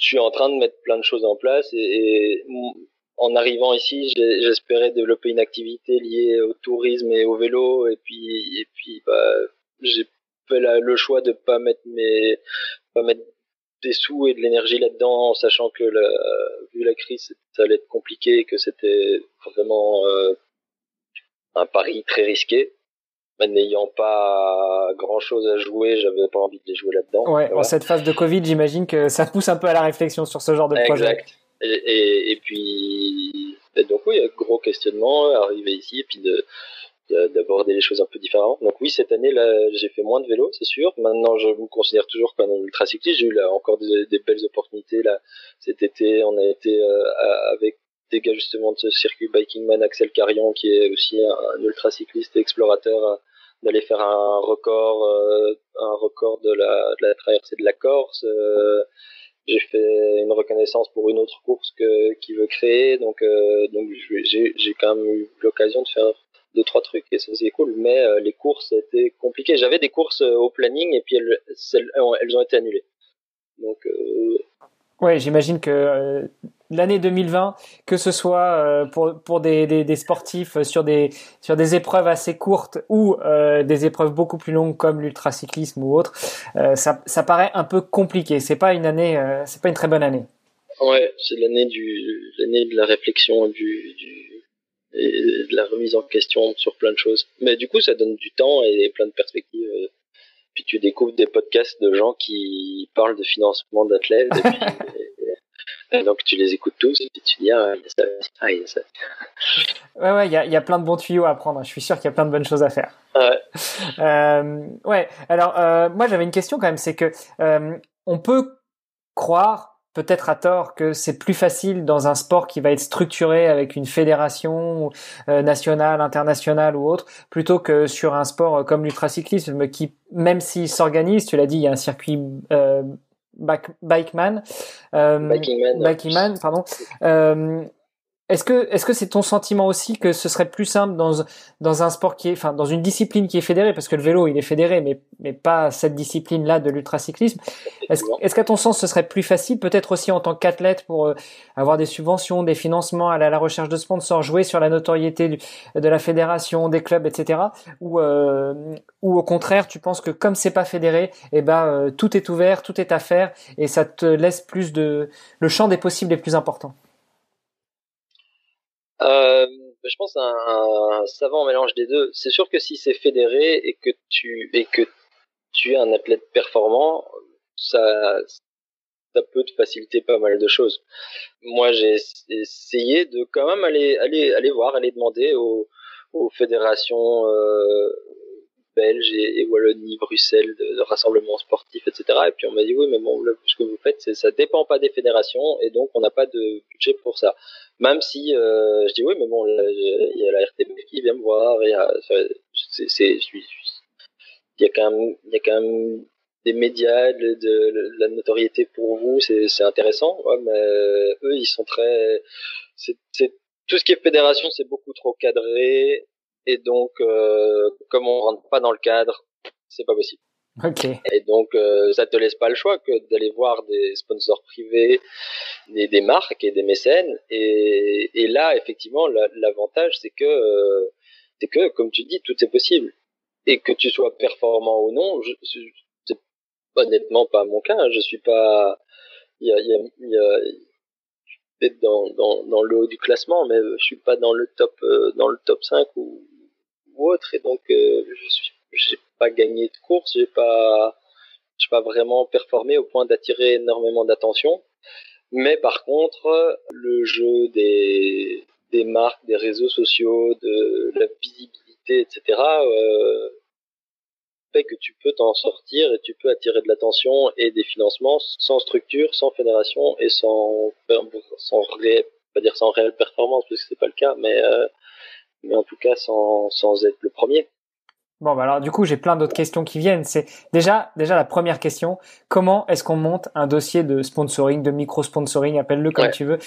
je suis en train de mettre plein de choses en place et, en arrivant ici, j'espérais développer une activité liée au tourisme et au vélo et puis et puis bah, j'ai fait le choix de pas mettre mes pas mettre des sous et de l'énergie là-dedans, en sachant que la, vu la crise, ça allait être compliqué et que c'était vraiment euh, un pari très risqué n'ayant pas grand chose à jouer, j'avais pas envie de les jouer là-dedans. Ouais, en cette phase de Covid, j'imagine que ça pousse un peu à la réflexion sur ce genre de projet. Exact. Et, et, et puis, donc oui, gros questionnement, arriver ici et puis de d'aborder les choses un peu différemment. Donc oui, cette année là, j'ai fait moins de vélo, c'est sûr. Maintenant, je me considère toujours comme un ultra cycliste. J'ai eu là encore des, des, belles opportunités là cet été. On a été euh, avec des gars justement de ce circuit Bikingman, Axel Carion, qui est aussi un, ultra cycliste et explorateur d'aller faire un record, euh, un record de la, de la traversée de la Corse. Euh, j'ai fait une reconnaissance pour une autre course que qu'il veut créer, donc euh, donc j'ai j'ai quand même eu l'occasion de faire deux trois trucs et ça c'est cool. Mais les courses étaient compliquées. J'avais des courses au planning et puis elles elles ont été annulées. Donc Ouais, j'imagine que l'année 2020, que ce soit euh, pour, pour des, des, des, sportifs sur des, sur des épreuves assez courtes ou euh, des épreuves beaucoup plus longues comme l'ultracyclisme ou autre, euh, ça, ça paraît un peu compliqué. C'est pas une année, c'est pas une très bonne année. Ouais, c'est l'année du l'année de la réflexion du, du et de la remise en question sur plein de choses. Mais du coup, ça donne du temps et plein de perspectives. Puis tu découvres des podcasts de gens qui parlent de financement d'athlètes. et donc tu les écoutes tous et tu dis ah il y a ça, ah il y a ça. Ouais ouais il y a, y a plein de bons tuyaux à prendre. Je suis sûr qu'il y a plein de bonnes choses à faire. Ouais. Euh, ouais. Alors euh, moi j'avais une question quand même, c'est que euh, on peut croire peut-être à tort que c'est plus facile dans un sport qui va être structuré avec une fédération nationale, internationale ou autre, plutôt que sur un sport comme l'ultracyclisme qui, même s'il s'organise, tu l'as dit, il y a un circuit euh, Bikeman, euh, Bikingman, pardon. Euh, est-ce que est-ce que c'est ton sentiment aussi que ce serait plus simple dans dans un sport qui est enfin dans une discipline qui est fédérée parce que le vélo il est fédéré mais mais pas cette discipline là de l'ultracyclisme. Est-ce est-ce qu'à ton sens ce serait plus facile peut-être aussi en tant qu'athlète pour euh, avoir des subventions, des financements, aller à la recherche de sponsors, jouer sur la notoriété de la fédération, des clubs, etc. Ou euh, ou au contraire tu penses que comme c'est pas fédéré, eh ben euh, tout est ouvert, tout est à faire et ça te laisse plus de le champ des possibles les plus importants. Euh, je pense un, un, savant mélange des deux. C'est sûr que si c'est fédéré et que tu et que tu es un athlète performant, ça ça peut te faciliter pas mal de choses. Moi, j'ai essayé de quand même aller aller aller voir, aller demander aux, aux fédérations euh, belges et, Wallonie, Bruxelles, de, de, rassemblements sportifs, etc. Et puis on m'a dit oui, mais bon, ce que vous faites, ça dépend pas des fédérations et donc on n'a pas de budget pour ça. Même si euh, je dis oui, mais bon, il y a la RTBF qui vient me voir, il y a, c'est, il quand même, des médias, de, la notoriété pour vous, c'est, intéressant, mais eux, ils sont très, tout ce qui est fédération, c'est beaucoup trop cadré, et donc, euh, comme on rentre pas dans le cadre, c'est pas possible. Okay. Et donc, euh, ça te laisse pas le choix que d'aller voir des sponsors privés, des, des, marques et des mécènes. Et, et là, effectivement, l'avantage, c'est que, euh, c'est que, comme tu dis, tout est possible. Et que tu sois performant ou non, c'est honnêtement pas mon cas. Je suis pas, il y a, y a, y a peut-être dans, le haut du classement, mais je suis pas dans le top, euh, dans le top 5 ou, autre. Et donc, euh, je j'ai pas gagné de course, j'ai pas, pas vraiment performé au point d'attirer énormément d'attention. Mais par contre, le jeu des, des marques, des réseaux sociaux, de la visibilité, etc., euh, fait que tu peux t'en sortir et tu peux attirer de l'attention et des financements sans structure, sans fédération et sans, sans pas dire sans réelle performance parce que c'est pas le cas, mais, euh, mais en tout cas sans, sans être le premier. Bon, bah alors du coup, j'ai plein d'autres questions qui viennent. C'est déjà, déjà la première question comment est-ce qu'on monte un dossier de sponsoring, de micro-sponsoring, appelle-le comme tu veux,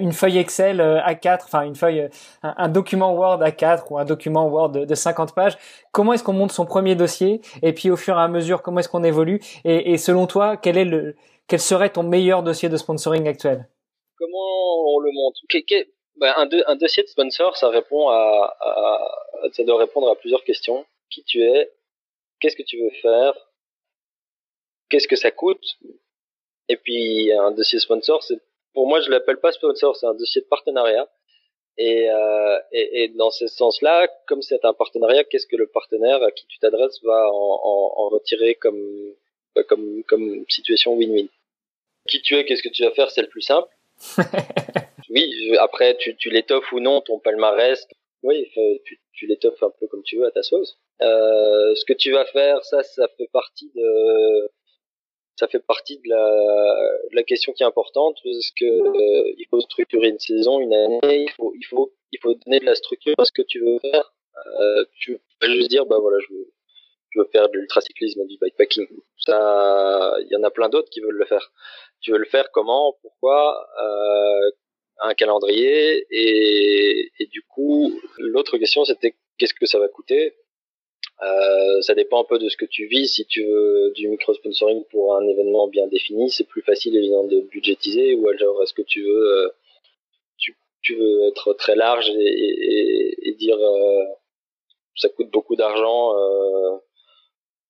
une feuille Excel euh, A4, enfin une feuille, euh, un, document Word A4 ou un document Word de, 50 pages. Comment est-ce qu'on monte son premier dossier? Et puis au fur et à mesure, comment est-ce qu'on évolue? Et, et, selon toi, quel est le, quel serait ton meilleur dossier de sponsoring actuel? Comment on le monte? Bah, un, un, dossier de sponsor, ça répond à, à, ça doit répondre à plusieurs questions qui tu es, qu'est-ce que tu veux faire, qu'est-ce que ça coûte. Et puis un dossier sponsor, c'est pour moi je l'appelle pas sponsor, c'est un dossier de partenariat. Et, euh, et, et, dans ce sens-là, comme c'est un partenariat, qu'est-ce que le partenaire à qui tu t'adresses va en, en, en, retirer comme, comme, comme situation win-win Qui tu es, qu'est-ce que tu vas faire, c'est le plus simple. oui, après tu, tu l'étoffes ou non ton palmarès. Oui, tu, tu l'étoffes un peu comme tu veux à ta sauce. Euh, ce que tu vas faire, ça, ça fait partie de, ça fait partie de la, question qui est importante parce que euh, il faut structurer une saison, une année, il faut, il faut, il faut donner de la structure à ce que tu veux faire. Euh, tu peux juste dire, bah voilà, je veux, je veux faire de l'ultracyclisme du bikepacking. Ça, il y en a plein d'autres qui veulent le faire. Tu veux le faire comment, pourquoi, euh, un calendrier et du coup, l'autre question c'était qu'est-ce que ça va coûter? Euh, ça dépend un peu de ce que tu vis. Si tu veux du micro-sponsoring pour un événement bien défini, c'est plus facile évidemment de budgétiser. Ou alors est-ce que tu veux, euh, tu, tu, veux être très large et, et, et dire euh, ça coûte beaucoup d'argent. Euh,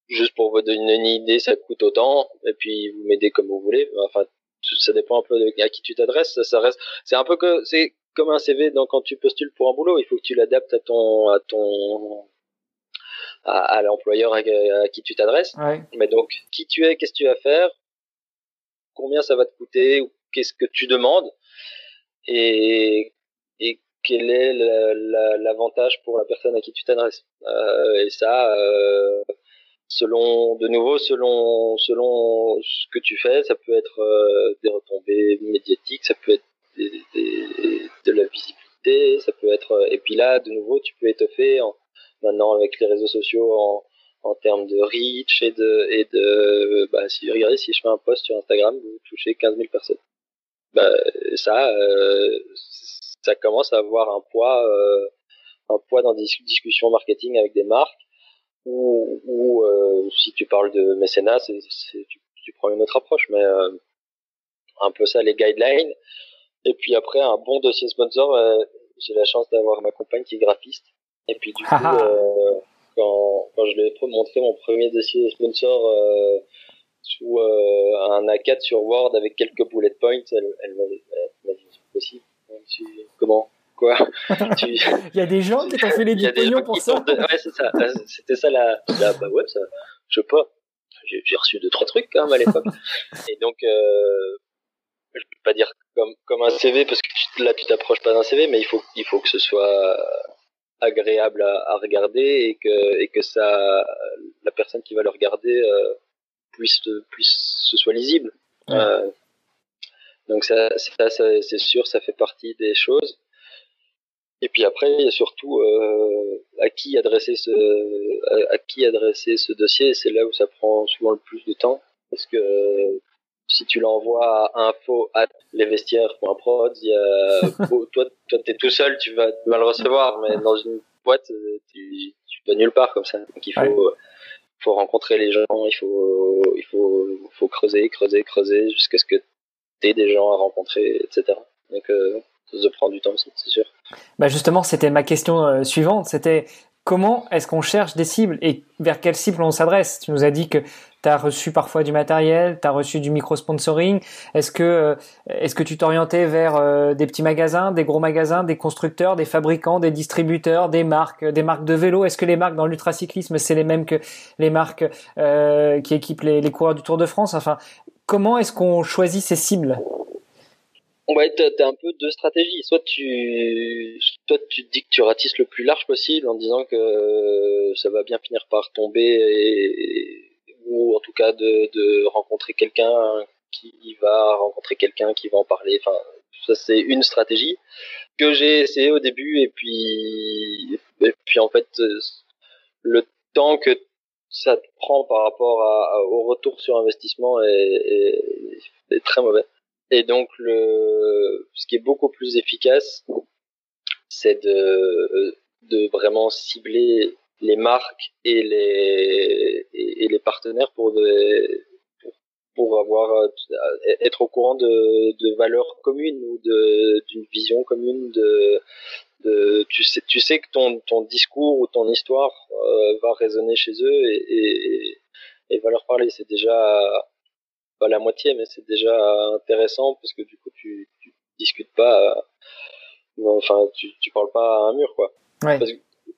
juste pour vous donner une idée, ça coûte autant. Et puis vous m'aidez comme vous voulez. Enfin, ça dépend un peu de à qui tu t'adresses. Ça, ça reste, c'est un peu que c'est comme un CV. Donc quand tu postules pour un boulot, il faut que tu l'adaptes à ton à ton à, l'employeur à, qui tu t'adresses. Mais donc, qui tu es, qu'est-ce que tu vas faire, combien ça va te coûter, qu'est-ce que tu demandes, et, et quel est l'avantage pour la personne à qui tu t'adresses. Euh, et ça, euh, selon, de nouveau, selon, selon ce que tu fais, ça peut être euh, des retombées médiatiques, ça peut être des, des, de la visibilité, ça peut être, et puis là, de nouveau, tu peux étoffer en, maintenant avec les réseaux sociaux en, en termes de reach et de et de bah si regardez si je fais un post sur Instagram vous touchez 15 000 personnes. Bah ça euh, ça commence à avoir un poids euh, un poids dans des discussions marketing avec des marques ou, ou euh, si tu parles de mécénat c'est, tu, prends une autre approche mais un peu ça les guidelines. Et puis après un bon dossier sponsor j'ai la chance d'avoir ma compagne qui est graphiste et puis du coup, euh, quand, quand je lui ai montré mon premier dossier sponsor euh, sous euh, un A4 sur Word avec quelques bullet points, elle, elle m'a dit c'est possible. Comment? Quoi? Il y a des gens qui t'ont fait les pognon pour ça. Ouais, c'est ça. C'était ça la. bah ouais, ça. Je sais pas. J'ai reçu deux trois trucs quand même à l'époque. Et donc, euh, je peux pas dire comme comme un CV parce que là tu t'approches pas d'un CV, mais il faut il faut que ce soit agréable à, regarder et que et que ça la personne qui va le regarder euh, puisse puisse ce soit lisible. Euh, donc ça, ça, c'est sûr ça fait partie des choses. Et puis après il y a surtout euh, à qui adresser ce à, qui adresser ce dossier. C'est là où ça prend souvent le plus de temps parce que si tu l'envoies à info at lesvestiaires.prod, a, toi, toi, t'es tout seul, tu vas, tu vas le recevoir, mais dans une boîte, tu, tu vas nulle part comme ça. Donc il faut, faut rencontrer les gens, il faut, il faut, faut creuser, creuser, creuser jusqu'à ce que tu aies des gens à rencontrer, etc. Donc, euh, ça prend du temps, c'est sûr. Bah justement, c'était ma question euh, suivante. C'était comment est-ce qu'on cherche des cibles et vers quelles cibles on s'adresse? Tu nous as dit que tu as reçu parfois du matériel, tu as reçu du micro-sponsoring. Est-ce que, euh, est-ce que tu t'orientais vers euh, des petits magasins, des gros magasins, des constructeurs, des fabricants, des distributeurs, des marques, des marques de vélo Est-ce que les marques dans l'ultracyclisme, c'est les mêmes que les marques euh, qui équipent les, les coureurs du Tour de France? Enfin, comment est-ce qu'on choisit ces cibles? Ouais, t'as un peu deux stratégies. Soit tu, toi tu te dis que tu ratisses le plus large possible en disant que ça va bien finir par tomber et, ou en tout cas de, de rencontrer quelqu'un qui va rencontrer quelqu'un qui va en parler. Enfin, ça c'est une stratégie que j'ai essayé au début et puis et puis en fait le temps que ça prend par rapport au retour sur investissement est, est, très mauvais. Et donc le ce qui est beaucoup plus efficace, c'est de de vraiment cibler les marques et les et, les partenaires pour des pour avoir euh, être au courant de, de valeurs communes ou de d'une vision commune de, de tu sais tu sais que ton ton discours ou ton histoire euh, va résonner chez eux et, et, et va leur parler c'est déjà pas la moitié mais c'est déjà intéressant parce que du coup tu, tu discutes pas enfin tu tu parles pas à un mur quoi ouais.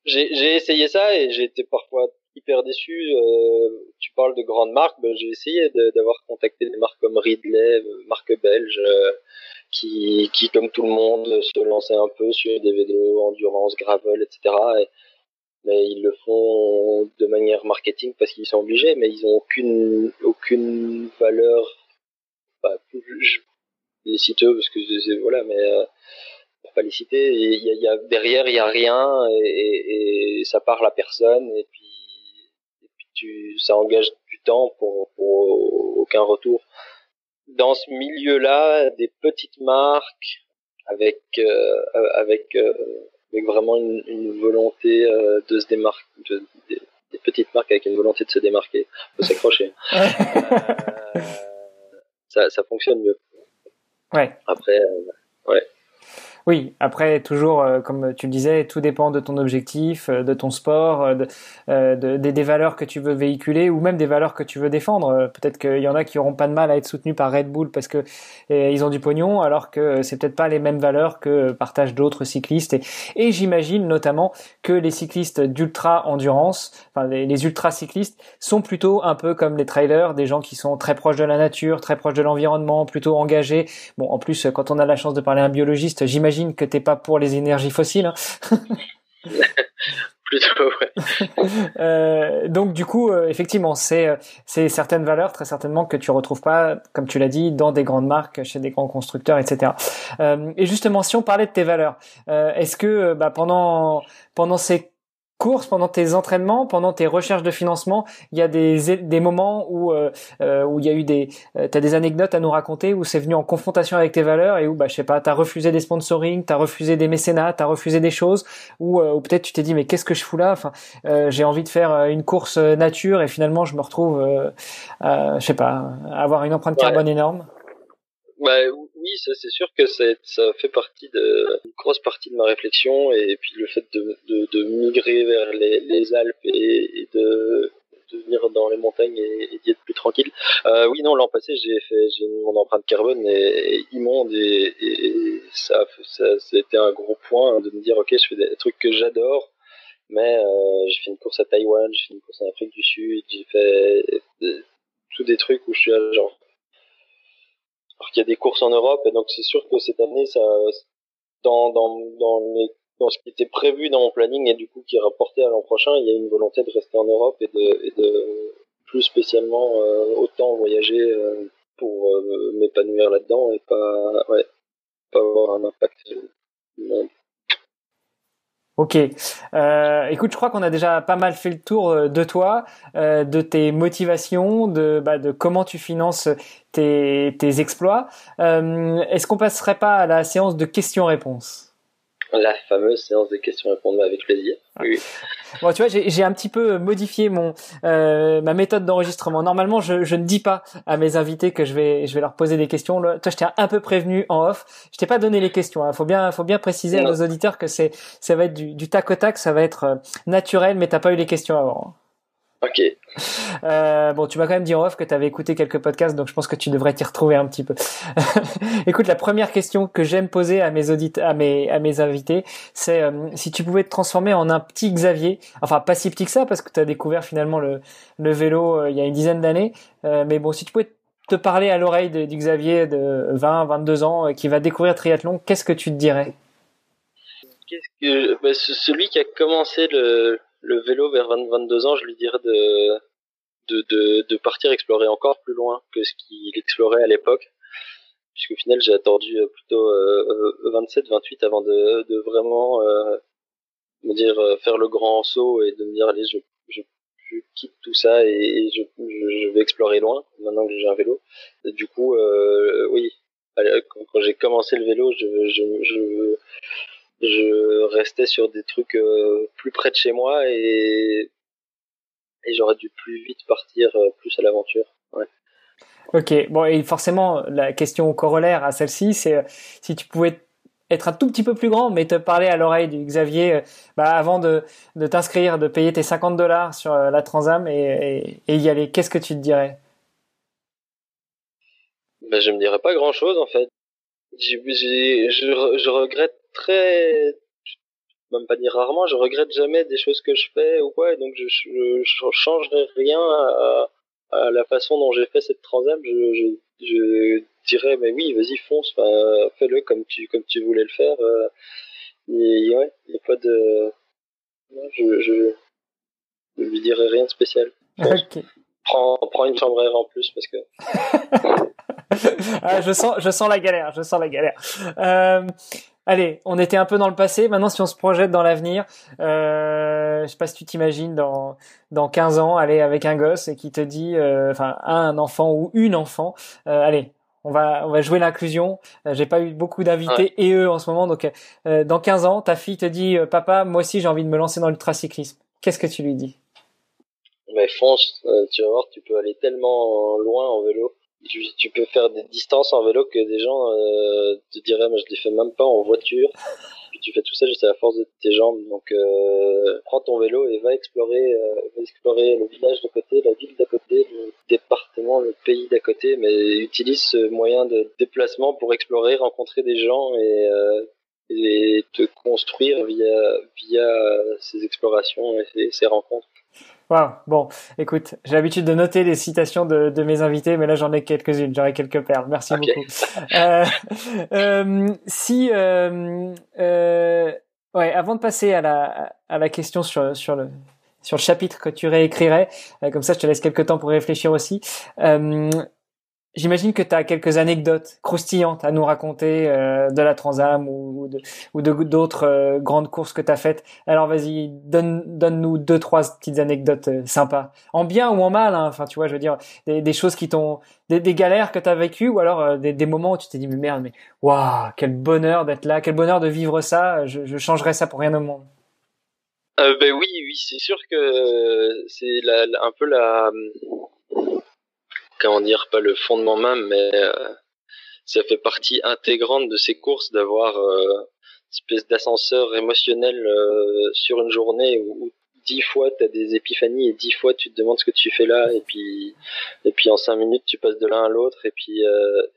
J'ai essayé ça et j'ai été parfois hyper déçu. Euh, tu parles de grandes marques, ben, j'ai essayé d'avoir contacté des marques comme Ridley, euh, marque belge, euh, qui, qui, comme tout le monde, se lançaient un peu sur des vélos endurance, gravel, etc. mais ils le font de manière marketing parce qu'ils sont obligés, mais ils ont aucune aucune valeur. Bah, je les cite eux parce que voilà, mais pas les citer. Il y a, y a, derrière, il y a rien et, et, et, ça parle à personne. Et puis tu, ça engage du temps pour, pour aucun retour. Dans ce milieu-là, des petites marques avec euh, avec euh, avec vraiment une, une volonté euh, de se démarquer, de, des, des, petites marques avec une volonté de se démarquer, faut s'accrocher. euh, ça, ça fonctionne mieux. Ouais. Après, ouais. Oui, après toujours, euh, comme tu le disais, tout dépend de ton objectif, euh, de ton sport, euh, de, de, des valeurs que tu veux véhiculer ou même des valeurs que tu veux défendre. Peut-être qu'il y en a qui auront pas de mal à être soutenus par Red Bull parce que ils ont du pognon, alors que c'est peut-être pas les mêmes valeurs que partagent d'autres cyclistes. Et, et j'imagine notamment que les cyclistes d'ultra endurance, enfin les, les ultra cyclistes, sont plutôt un peu comme les trailers, des gens qui sont très proches de la nature, très proches de l'environnement, plutôt engagés. Bon, en plus, quand on a la chance de parler à un biologiste, j'imagine j'imagine que t'es pas pour les énergies fossiles. Hein. Plutôt, ouais. euh, donc du coup, euh, effectivement, c'est euh, c'est certaines valeurs très certainement que tu retrouves pas, comme tu l'as dit, dans des grandes marques, chez des grands constructeurs, etc. Et justement, si on parlait de tes valeurs, est-ce que bah, pendant pendant ces course, pendant tes entraînements, pendant tes recherches de financement, il y a des, des moments où euh, euh où il y a eu des euh, t'as des anecdotes à nous raconter où c'est venu en confrontation avec tes valeurs et où bah je sais pas, t'as refusé des sponsoring, t'as refusé des mécénats, t'as refusé des choses ou euh, ou peut-être tu t'es dit mais qu'est-ce que je fous là? Enfin, euh, j'ai envie de faire une course nature et finalement je me retrouve je sais pas, avoir une empreinte carbone énorme. Bah, oui, ça c'est sûr que ça, fait partie de une grosse partie de ma réflexion et puis le fait de, migrer vers les, Alpes et, de, venir dans les montagnes et, d'y être plus tranquille. Euh, oui, non, l'an passé j'ai fait mon empreinte carbone est, immonde et, ça ça c'était un gros point de me dire ok je fais des trucs que j'adore mais euh, j'ai fait une course à Taïwan, j'ai fait une course en Afrique du Sud, j'ai fait tous des trucs où je suis à genre qu'il y a des courses en Europe et donc c'est sûr que cette année ça dans dans dans les dans ce qui était prévu dans mon planning et du coup qui est rapporté à l'an prochain, il y a une volonté de rester en Europe et de, et de plus spécialement euh, autant voyager euh, pour euh, m'épanouir là-dedans et pas ouais pas avoir un impact monde. Ok. Euh, écoute, je crois qu'on a déjà pas mal fait le tour euh, de toi, euh, de tes motivations, de, bah, comment tu finances tes, tes exploits. Euh, Est-ce qu'on passerait pas à la séance de questions-réponses? La fameuse séance de questions-réponses, avec plaisir. Oui. Bon, tu vois, j'ai un petit peu modifié mon euh, ma méthode d'enregistrement. Normalement, je, je, ne dis pas à mes invités que je vais je vais leur poser des questions. Toi, je t'ai un peu prévenu en off. Je t'ai pas donné les questions. Il hein. faut bien faut bien préciser non. à nos auditeurs que c'est ça va être du, du tac au tac, ça va être euh, naturel, mais t'as pas eu les questions avant. Ok. Euh, bon, tu m'as quand même dit en off que tu avais écouté quelques podcasts, donc je pense que tu devrais t'y retrouver un petit peu. Écoute, la première question que j'aime poser à mes auditeurs, à mes à mes invités, c'est euh, si tu pouvais te transformer en un petit Xavier, enfin pas si petit que ça, parce que tu as découvert finalement le le vélo euh, il y a une dizaine d'années, mais bon, si tu pouvais te parler à l'oreille du Xavier de 20, 22 ans qui va découvrir triathlon, qu'est-ce que tu te dirais? Qu'est-ce que bah, celui qui a commencé le, le vélo vers 20, 22 ans, je lui dirais de de, de, de partir explorer encore plus loin que ce qu'il explorait à l'époque. Puisqu'au final j'ai attendu euh, plutôt euh, 27 euh, 28 avant de, de vraiment euh, me dire faire le grand saut et de me dire allez je, je, quitte tout ça et, je, je, vais explorer loin maintenant que j'ai un vélo. Du coup oui quand, quand j'ai commencé le vélo je, je, je je restais sur des trucs plus près de chez moi et et j'aurais dû plus vite partir plus à l'aventure. Ouais. Ok, bon, et forcément, la question corollaire à celle-ci, c'est euh, si tu pouvais être un tout petit peu plus grand, mais te parler à l'oreille du Xavier euh, bah, avant de, de t'inscrire, de payer tes 50 dollars sur euh, la Transam et, et, y aller, qu'est-ce que tu te dirais? Bah, Je me dirais pas grand-chose en fait. je, je regrette très, même pas dire rarement, je regrette jamais des choses que je fais ou quoi, donc je, je, je changerai rien à, à la façon dont j'ai fait cette transam, je, je, je dirais, mais oui, vas-y, fonce, fais-le comme tu, comme tu voulais le faire. Euh, et ouais, il n'y a pas de. Je, je, je lui dirais rien de spécial. Prends, prends une chambre en plus parce que. ah, je sens, je sens la galère, je sens la galère. Euh, Allez, on était un peu dans le passé. Maintenant, si on se projette dans l'avenir, euh, je sais pas si tu t'imagines dans dans 15 ans, aller avec un gosse et qui te dit, euh, enfin, un enfant ou une enfant, euh, allez, on va on va jouer l'inclusion. Euh, j'ai pas eu beaucoup d'invités et eux en ce moment, donc dans 15 ans, ta fille te dit, papa, moi aussi j'ai envie de me lancer dans l'ultracyclisme. Qu'est-ce que tu lui dis? Mais fonce, tu vas voir, tu peux aller tellement loin en vélo tu, peux faire des distances en vélo que des gens euh, te diraient mais je les fais même pas en voiture. Puis tu fais tout ça juste à la force de tes jambes. Donc euh, prends ton vélo et va explorer euh, va explorer le village d'à côté la ville d'à côté le département le pays d'à côté. Mais utilise ce moyen de déplacement pour explorer rencontrer des gens et et te construire via via ces explorations et ces rencontres Wow. Bon, écoute, j'ai l'habitude de noter les citations de, de mes invités, mais là j'en ai quelques-unes, j'aurai quelques perles. Merci beaucoup. Euh, euh, si, euh, euh, ouais, avant de passer à la à la question sur sur le sur le chapitre que tu réécrirais, euh, comme ça je te laisse quelques temps pour réfléchir aussi. Euh, J'imagine que tu as quelques anecdotes croustillantes à nous raconter euh, de la Transam ou, de, ou d'autres euh, grandes courses que tu as faites. Alors vas-y, donne, donne-nous deux, trois petites anecdotes euh, sympas. En bien ou en mal, hein. enfin tu vois, je veux dire, des, des choses qui t'ont... Des, des, galères que tu as vécues ou alors des, des, moments où tu t'es dit, mais merde, mais waouh, quel bonheur d'être là, quel bonheur de vivre ça, je, je changerais ça pour rien au monde. ben oui, oui, c'est sûr que c'est un peu la comment dire, pas le fondement même, mais euh, ça fait partie intégrante de ces courses d'avoir euh, espèce d'ascenseur émotionnel euh, sur une journée où, dix fois tu as des épiphanies et dix fois tu te demandes ce que tu fais là et puis et puis en cinq minutes tu passes de l'un à l'autre et puis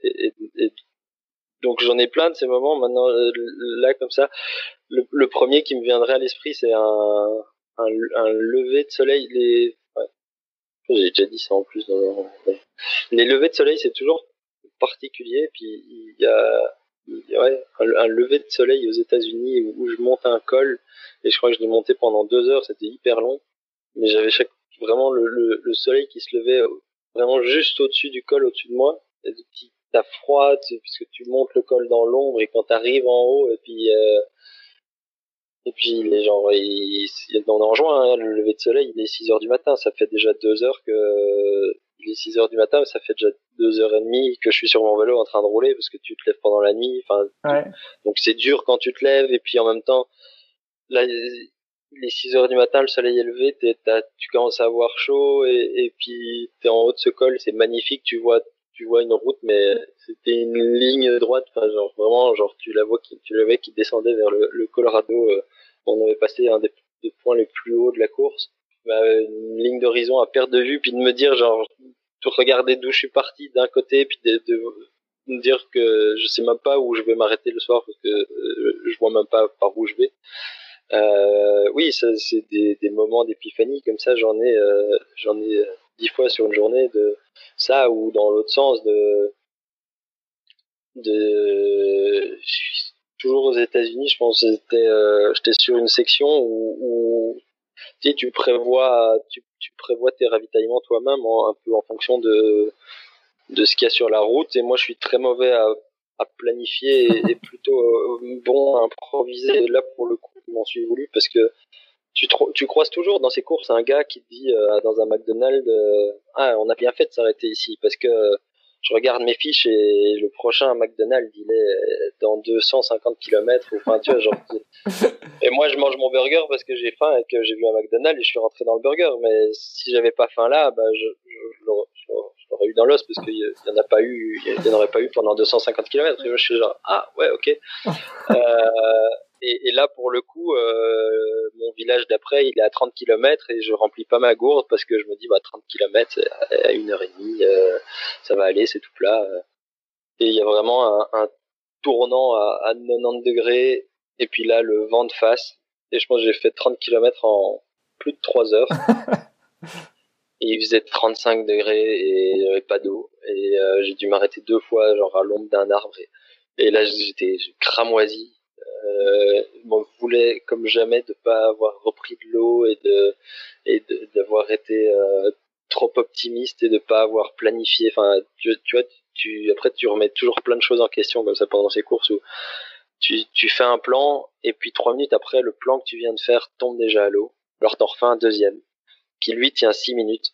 et, donc j'en ai plein de ces moments. Maintenant là comme ça le, premier qui me viendrait à l'esprit c'est un, un, lever de soleil j'ai déjà dit ça en plus dans, les levées de soleil, c'est toujours particulier. Puis il y a, ouais, un, lever de soleil aux États-Unis où, je monte un col et je crois que je l'ai monté pendant deux heures. C'était hyper long, mais j'avais vraiment le, le, soleil qui se levait vraiment juste au-dessus du col, au-dessus de moi. Et t'as froid puisque tu montes le col dans l'ombre et quand t'arrives en haut et puis euh, et puis les gens, ils, on est en juin, hein, le lever de soleil, il est 6 heures du matin, ça fait déjà deux heures que il est 6 heures du matin, ça fait déjà deux heures et demie que je suis sur mon vélo en train de rouler parce que tu te lèves pendant la nuit. Enfin, donc c'est dur quand tu te lèves et puis en même temps, là, les 6 heures du matin, le soleil est levé, tu commences à avoir chaud et, et puis t'es en haut de ce col, c'est magnifique, tu vois, tu vois une route, mais c'était une ligne droite, genre vraiment, genre tu la vois qui, tu la vois qui descendait vers le, Colorado. Euh, on avait passé un des, points les plus hauts de la course bah, une ligne d'horizon à perte de vue, puis de me dire genre de regarder d'où je suis parti d'un côté, puis de, de, me dire que je sais même pas où je vais m'arrêter le soir parce que euh, je vois même pas par où je vais. Euh, oui, ça c'est des, des moments d'épiphanie comme ça, j'en ai, euh, j'en ai dix fois sur une journée de ça ou dans l'autre sens de de toujours aux États-Unis je pense j'étais euh, j'étais sur une section où, où tu, sais, tu prévois tu, tu prévois tes ravitaillements toi-même un peu en fonction de de ce qu'il y a sur la route. Et moi je suis très mauvais à, à planifier et, plutôt euh, bon à improviser. Là pour le coup je m'en suis voulu parce que tu, tu croises toujours dans ces courses un gars qui te dit euh, dans un McDonald's euh, ah on a bien fait de s'arrêter ici parce que je regarde mes fiches et le prochain McDonald's il est dans 250 km ou enfin tu vois genre et moi je mange mon burger parce que j'ai faim et que j'ai vu un McDonald's et je suis rentré dans le burger. Mais si j'avais pas faim là bah je, je, je, je l'aurais eu dans l'os parce qu'il y en a pas eu il y en aurait pas eu pendant 250 km et moi je suis genre ah ouais ok. Euh, et, et, là, pour le coup, euh, mon village d'après, il est à 30 km et je remplis pas ma gourde parce que je me dis, bah, 30 km à une heure et demie, euh, ça va aller, c'est tout plat. Et il y a vraiment un, un tournant à, à, 90 degrés et puis là, le vent de face. Et je pense que j'ai fait 30 km en plus de 3 heures. et il faisait 35 degrés et il n'y avait pas d'eau. Et euh, j'ai dû m'arrêter deux fois, genre à l'ombre d'un arbre. Et, et là, j'étais cramoisi euh, on voulait comme jamais de pas avoir repris de l'eau et de et d'avoir été euh, trop optimiste et de pas avoir planifié. Enfin, tu, tu vois, tu après tu remets toujours plein de choses en question comme ça pendant ces courses où tu, tu fais un plan et puis trois minutes après le plan que tu viens de faire tombe déjà à l'eau. Alors t'en refais un deuxième qui lui tient six minutes.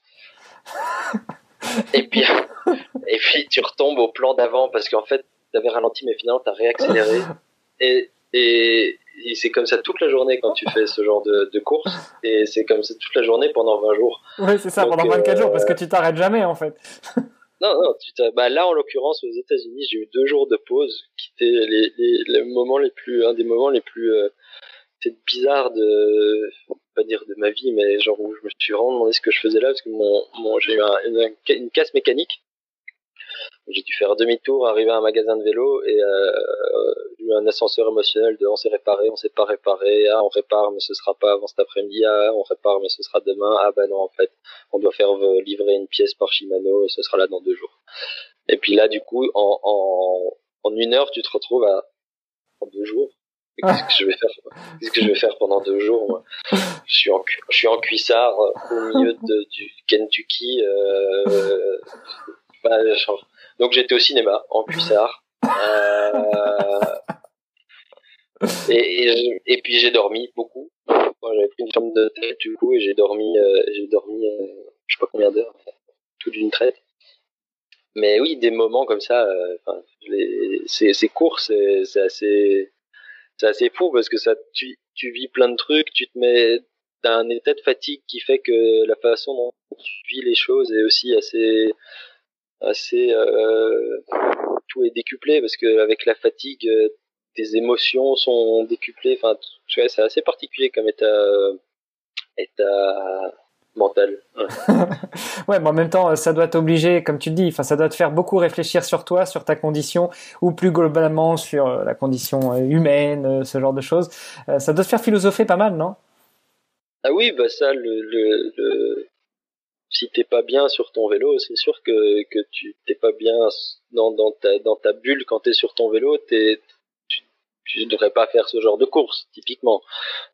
et puis et puis tu retombes au plan d'avant parce qu'en fait t'avais ralenti mais finalement t'as réaccéléré et et, et c'est comme ça toute la journée quand tu fais ce genre de, de course. Et c'est comme ça toute la journée pendant 20 jours. Oui, c'est ça, Donc, pendant 24 euh, jours, parce que tu t'arrêtes jamais en fait. non, non, tu bah là en l'occurrence aux États-Unis, j'ai eu deux jours de pause qui étaient les, les, les, moments les plus, un des moments les plus euh, bizarres de, pas dire de ma vie, mais genre où je me suis vraiment demandé ce que je faisais là parce que mon, mon j'ai eu un, une, une casse mécanique j'ai dû faire demi-tour, arriver à un magasin de vélo et euh, j'ai eu un ascenseur émotionnel de on s'est réparé, on s'est pas réparé, ah on répare mais ce sera pas avant cet après-midi, ah on répare mais ce sera demain, ah bah non en fait on doit faire livrer une pièce par Shimano et ce sera là dans deux jours. Et puis là du coup en, en, en une heure tu te retrouves à en deux jours. Qu'est-ce que je vais faire? Qu'est-ce que je vais faire pendant deux jours moi? Je suis en je suis en cuissard au milieu de, du Kentucky. Euh, bah, genre, donc j'étais au cinéma en cuissard. Euh... et, et, et, puis j'ai dormi beaucoup. J'avais pris une chambre de tête du coup et j'ai dormi, euh, j'ai dormi, euh, je sais pas combien d'heures, tout d'une traite. Mais oui, des moments comme ça, euh, c'est court, c'est assez, c'est assez fou parce que ça, tu, tu vis plein de trucs, tu te mets un état de fatigue qui fait que la façon dont tu vis les choses est aussi assez assez euh, tout est décuplé parce que avec la fatigue euh, tes émotions sont décuplées. Enfin c'est assez particulier comme état état mental. Ouais. ouais mais en même temps ça doit t'obliger comme tu le dis enfin ça doit te faire beaucoup réfléchir sur toi sur ta condition ou plus globalement sur euh, la condition humaine ce genre de choses. Ça doit te faire philosopher pas mal non? Ah oui bah ça le, le, le si t'es pas bien sur ton vélo, c'est sûr que, que tu t'es pas bien dans, dans, ta, dans ta bulle quand t'es sur ton vélo, t'es, tu, tu devrais pas faire ce genre de course, typiquement.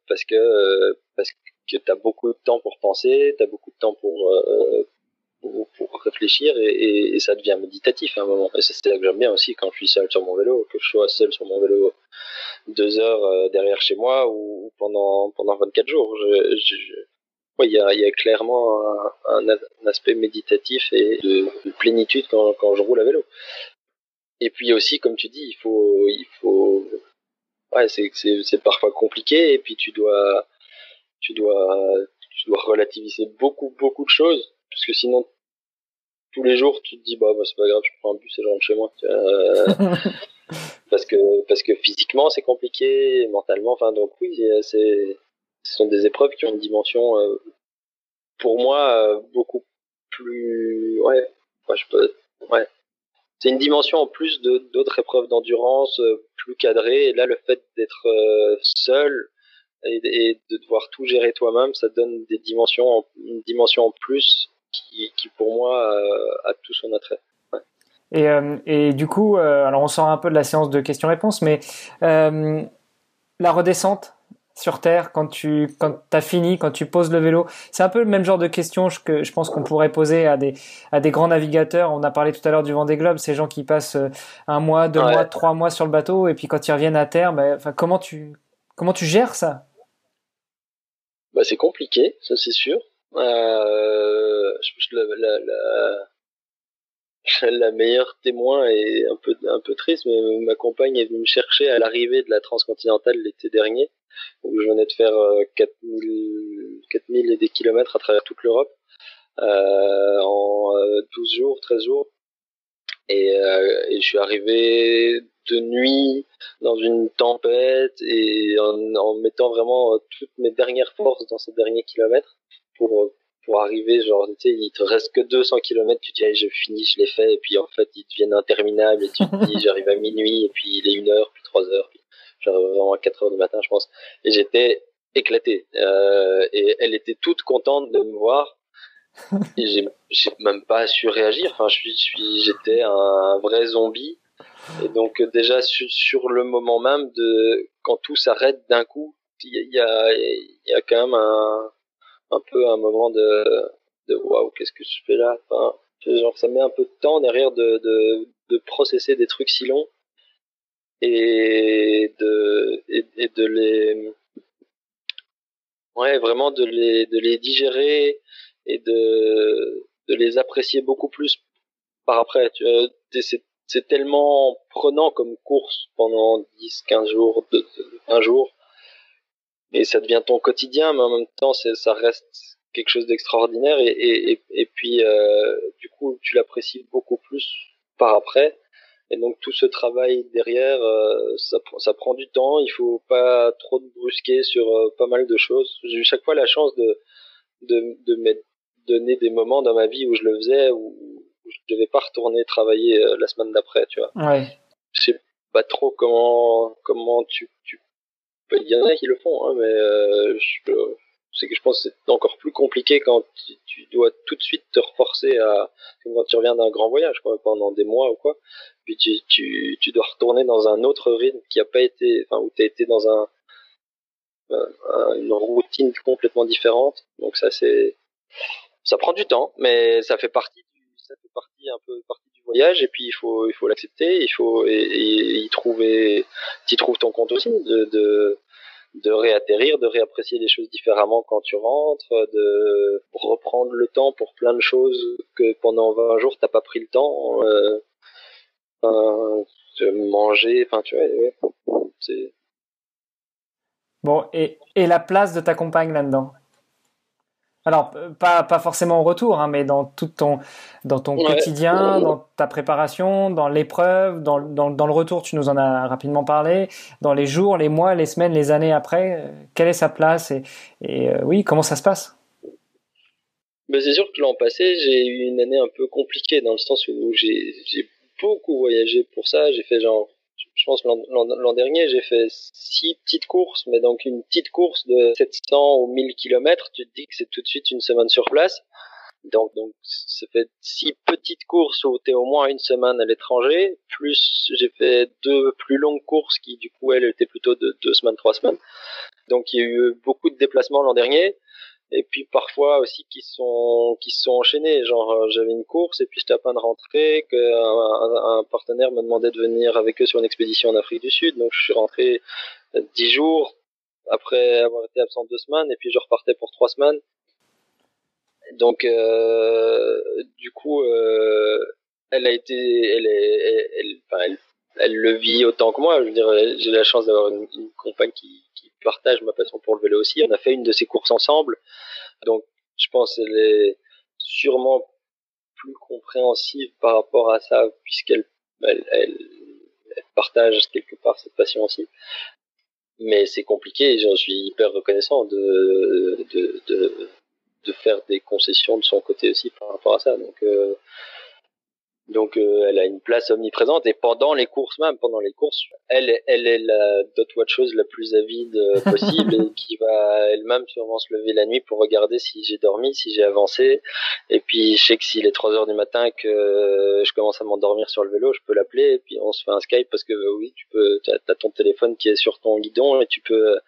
Parce que, parce que t'as beaucoup de temps pour penser, t'as beaucoup de temps pour, euh, pour, réfléchir et, et, ça devient méditatif à un moment. Et c'est ça que j'aime bien aussi quand je suis seul sur mon vélo, que je sois seul sur mon vélo deux heures euh, derrière chez moi ou pendant, pendant 24 jours. Il y a, y a, clairement un, un, aspect méditatif et de, de plénitude quand, quand, je roule à vélo. Et puis aussi, comme tu dis, il faut, il faut, ouais, c'est, parfois compliqué et puis tu dois, tu dois, tu dois relativiser beaucoup, beaucoup de choses parce que sinon, tous les jours, tu te dis, bah, bah c'est pas grave, je prends un bus et je rentre chez moi. Euh, parce que, parce que physiquement, c'est compliqué, mentalement, enfin, donc oui, c'est, ce sont des épreuves qui ont une dimension, euh, pour moi, euh, beaucoup plus, ouais, je peux, ouais. C'est une dimension en plus d'autres épreuves d'endurance euh, plus cadrées. Et là, le fait d'être seul et, de devoir tout gérer toi-même, ça donne des dimensions, une dimension en plus qui, qui pour moi a tout son attrait. Et, et, du coup, alors on sort un peu de la séance de questions-réponses, mais la redescente, sur Terre quand tu quand as fini, quand tu poses le vélo C'est un peu le même genre de question que je pense qu'on pourrait poser à des à des grands navigateurs. On a parlé tout à l'heure du Vendée Globe, ces gens qui passent euh, un mois, deux mois, trois mois sur le bateau et puis quand ils reviennent à terre, ben, enfin comment tu comment tu gères ça? Bah, c'est compliqué, ça c'est sûr. Euh, la, la, la, la, meilleure témoin est un peu un peu triste, mais ma compagne est venue me chercher à l'arrivée de la transcontinentale l'été dernier où je venais de faire 4000, euh, 4000 et des kilomètres à travers toute l'Europe euh, en 12 euh, jours, 13 jours. Et, euh, et, je suis arrivé de nuit dans une tempête et en, en, mettant vraiment toutes mes dernières forces dans ces derniers kilomètres pour pour arriver genre tu sais il te reste que 200 kilomètres tu te dis je finis je l'ai fait et puis en fait ils deviennent interminables et tu te dis j'arrive à minuit et puis il est une heure puis trois heures J'arrivais vraiment à 4 heures du matin, je pense. Et j'étais éclaté. Euh, et elle était toute contente de me voir. Et j'ai, même pas su réagir. Enfin, je suis, j'étais un vrai zombie. Et donc déjà sur, le moment même de quand tout s'arrête d'un coup, il y a, y a quand même un, un peu un moment de, de waouh, qu'est-ce que je fais là? Enfin, Genre ça met un peu de temps derrière de, de, de processer des trucs si longs et de et, de les ouais vraiment de les de les digérer et de de les apprécier beaucoup plus par après tu c'est c'est tellement prenant comme course pendant 10 15 jours un jour. Et ça devient ton quotidien mais en même temps c'est ça reste quelque chose d'extraordinaire et, et, et, puis euh, du coup tu l'apprécies beaucoup plus par après et donc tout ce travail derrière, euh, ça, ça, prend du temps. Il faut pas trop de brusquer sur euh, pas mal de choses. J'ai eu chaque fois la chance de de, de me donner des moments dans ma vie où je le faisais, où, je devais pas retourner travailler euh, la semaine d'après, tu vois. Ouais. Je sais pas trop comment comment tu tu. Il y en a qui le font, hein, mais je c'est que je pense que c'est encore plus compliqué quand tu, dois tout de suite te reforcer à quand tu reviens d'un grand voyage quoi, pendant des mois ou quoi. Puis tu, tu, dois retourner dans un autre rythme qui a pas été enfin où tu as été dans un, une routine complètement différente. Donc ça c'est ça prend du temps mais ça fait partie du ça fait partie un peu partie du voyage. Et puis il faut il faut l'accepter il faut et, y trouver trouves ton compte aussi de de réatterrir, de réapprécier les choses différemment quand tu rentres, de reprendre le temps pour plein de choses que pendant 20 jours t'as pas pris le temps, euh, de manger, enfin tu vois, c'est. Bon, et la place de ta compagne là-dedans? Alors, pas, pas forcément au retour, hein, mais dans tout ton, dans ton quotidien, dans ta préparation, dans l'épreuve, dans, dans, dans, le retour, tu nous en as rapidement parlé, dans les jours, les mois, les semaines, les années après, euh, quelle est sa place et, et euh, oui, comment ça se passe? Ben, C'est sûr que l'an passé, j'ai eu une année un peu compliquée dans le sens où j'ai beaucoup voyagé pour ça. J'ai fait genre je pense l'an dernier, j'ai fait six petites courses, mais donc une petite course de 700 ou 1000 km, tu te dis que c'est tout de suite une semaine sur place. Donc, donc ça fait six petites courses où tu es au moins une semaine à l'étranger, plus j'ai fait deux plus longues courses qui du coup elles étaient plutôt de deux semaines, trois semaines. Donc il y a eu beaucoup de déplacements l'an dernier et puis parfois aussi qui sont qui sont enchaînés. Genre euh, j'avais une course et puis j'étais à peine rentré que un, partenaire me demandait de venir avec eux sur une expédition en Afrique du Sud. Donc je suis rentré dix jours après avoir été absent deux semaines et puis je repartais pour trois semaines. Donc euh, du coup euh, elle a été elle est elle, enfin, elle, elle, le vit autant que moi. Je veux dire j'ai la chance d'avoir une, une compagne qui partage ma passion pour le vélo aussi. On a fait une de ces courses ensemble. Donc, je pense qu'elle est sûrement plus compréhensive par rapport à ça, puisqu'elle elle, partage quelque part cette passion aussi. Mais c'est compliqué et j'en suis hyper reconnaissant de, de, de, de, faire des concessions de son côté aussi par rapport à ça. Donc, euh, Donc euh, elle a une place omniprésente et pendant les courses même, pendant les courses, elle, elle est la dot watcheuse la plus avide euh, possible et qui va elle-même sûrement se lever la nuit pour regarder si j'ai dormi, si j'ai avancé. Et puis je sais que s'il est 3 heures du matin que je commence à m'endormir sur le vélo, je peux l'appeler et puis on se fait un Skype parce que oui, tu peux, t'as as ton téléphone qui est sur ton guidon et tu peux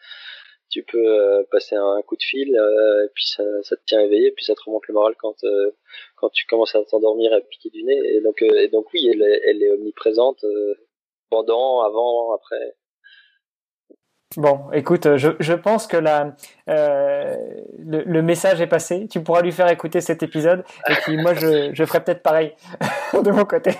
tu peux euh, passer un coup de fil euh, et puis ça, te tient éveillé puis ça te remonte le moral quand euh, quand tu commences à t'endormir à piquer du nez. Et donc et donc oui elle elle est omniprésente pendant avant après Bon, écoute, je, je pense que la, euh, le, le, message est passé. Tu pourras lui faire écouter cet épisode. Et puis moi, je, je ferai peut-être pareil de mon côté.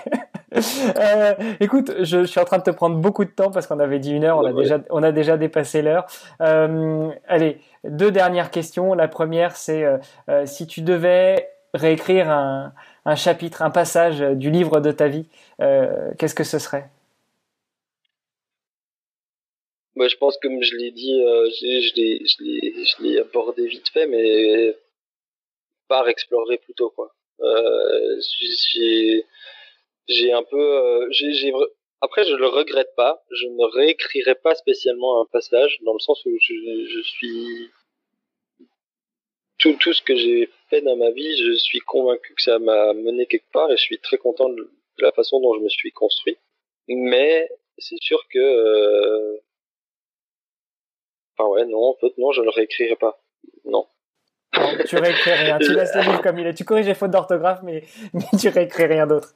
euh, écoute, je, je, suis en train de te prendre beaucoup de temps parce qu'on avait dit une heure, on a déjà, on a déjà dépassé l'heure. Euh, allez, deux dernières questions. La première, c'est euh, euh, si tu devais réécrire un, un chapitre, un passage du livre de ta vie, euh, qu'est-ce que ce serait? Moi, je pense, comme je l'ai dit, euh, je l'ai abordé vite fait, mais par explorer plutôt, quoi. Euh, j'ai un peu, euh, j'ai après, je le regrette pas. Je ne réécrirai pas spécialement un passage, dans le sens où je, je suis tout, tout ce que j'ai fait dans ma vie, je suis convaincu que ça m'a mené quelque part et je suis très content de la façon dont je me suis construit. Mais c'est sûr que euh, ah ouais, non, en fait, non, je ne le réécrirai pas. Non. non tu réécris rien. Tu laisses le livre comme il est. Tu corriges les fautes d'orthographe, mais, mais tu réécris rien d'autre.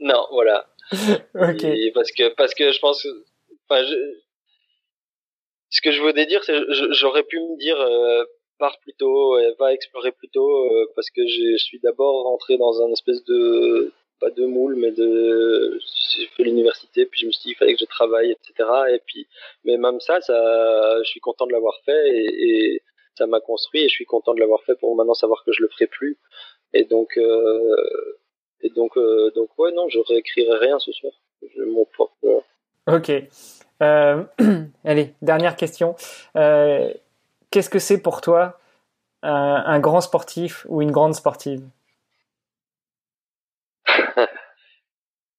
Non, voilà. ok. Et parce que, parce que je pense, enfin, je, ce que je voulais dire, c'est, j'aurais pu me dire, euh, pars plus tôt, va explorer plus tôt, euh, parce que je suis d'abord rentré dans un espèce de, pas de moule, mais de, j'ai fait l'université, puis je me suis dit qu'il fallait que je travaille, etc. Et puis, mais même ça, je suis content de l'avoir fait et, ça m'a construit et je suis content de l'avoir fait pour maintenant savoir que je le ferai plus. Et donc, euh, et donc, euh, donc ouais, non, je réécrirai rien ce soir. Mon propre. Ok. Euh, allez, dernière question. Euh, Qu'est-ce que c'est pour toi un grand sportif ou une grande sportive?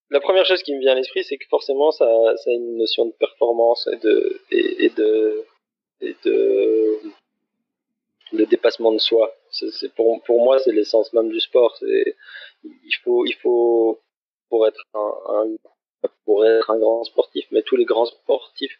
La première chose qui me vient à l'esprit, c'est que forcément, ça, ça, a une notion de performance et de, et, de, et de, de dépassement de soi. C'est, pour, pour moi, c'est l'essence même du sport. Il faut, il faut, pour être un, un, pour être un grand sportif, mais tous les grands sportifs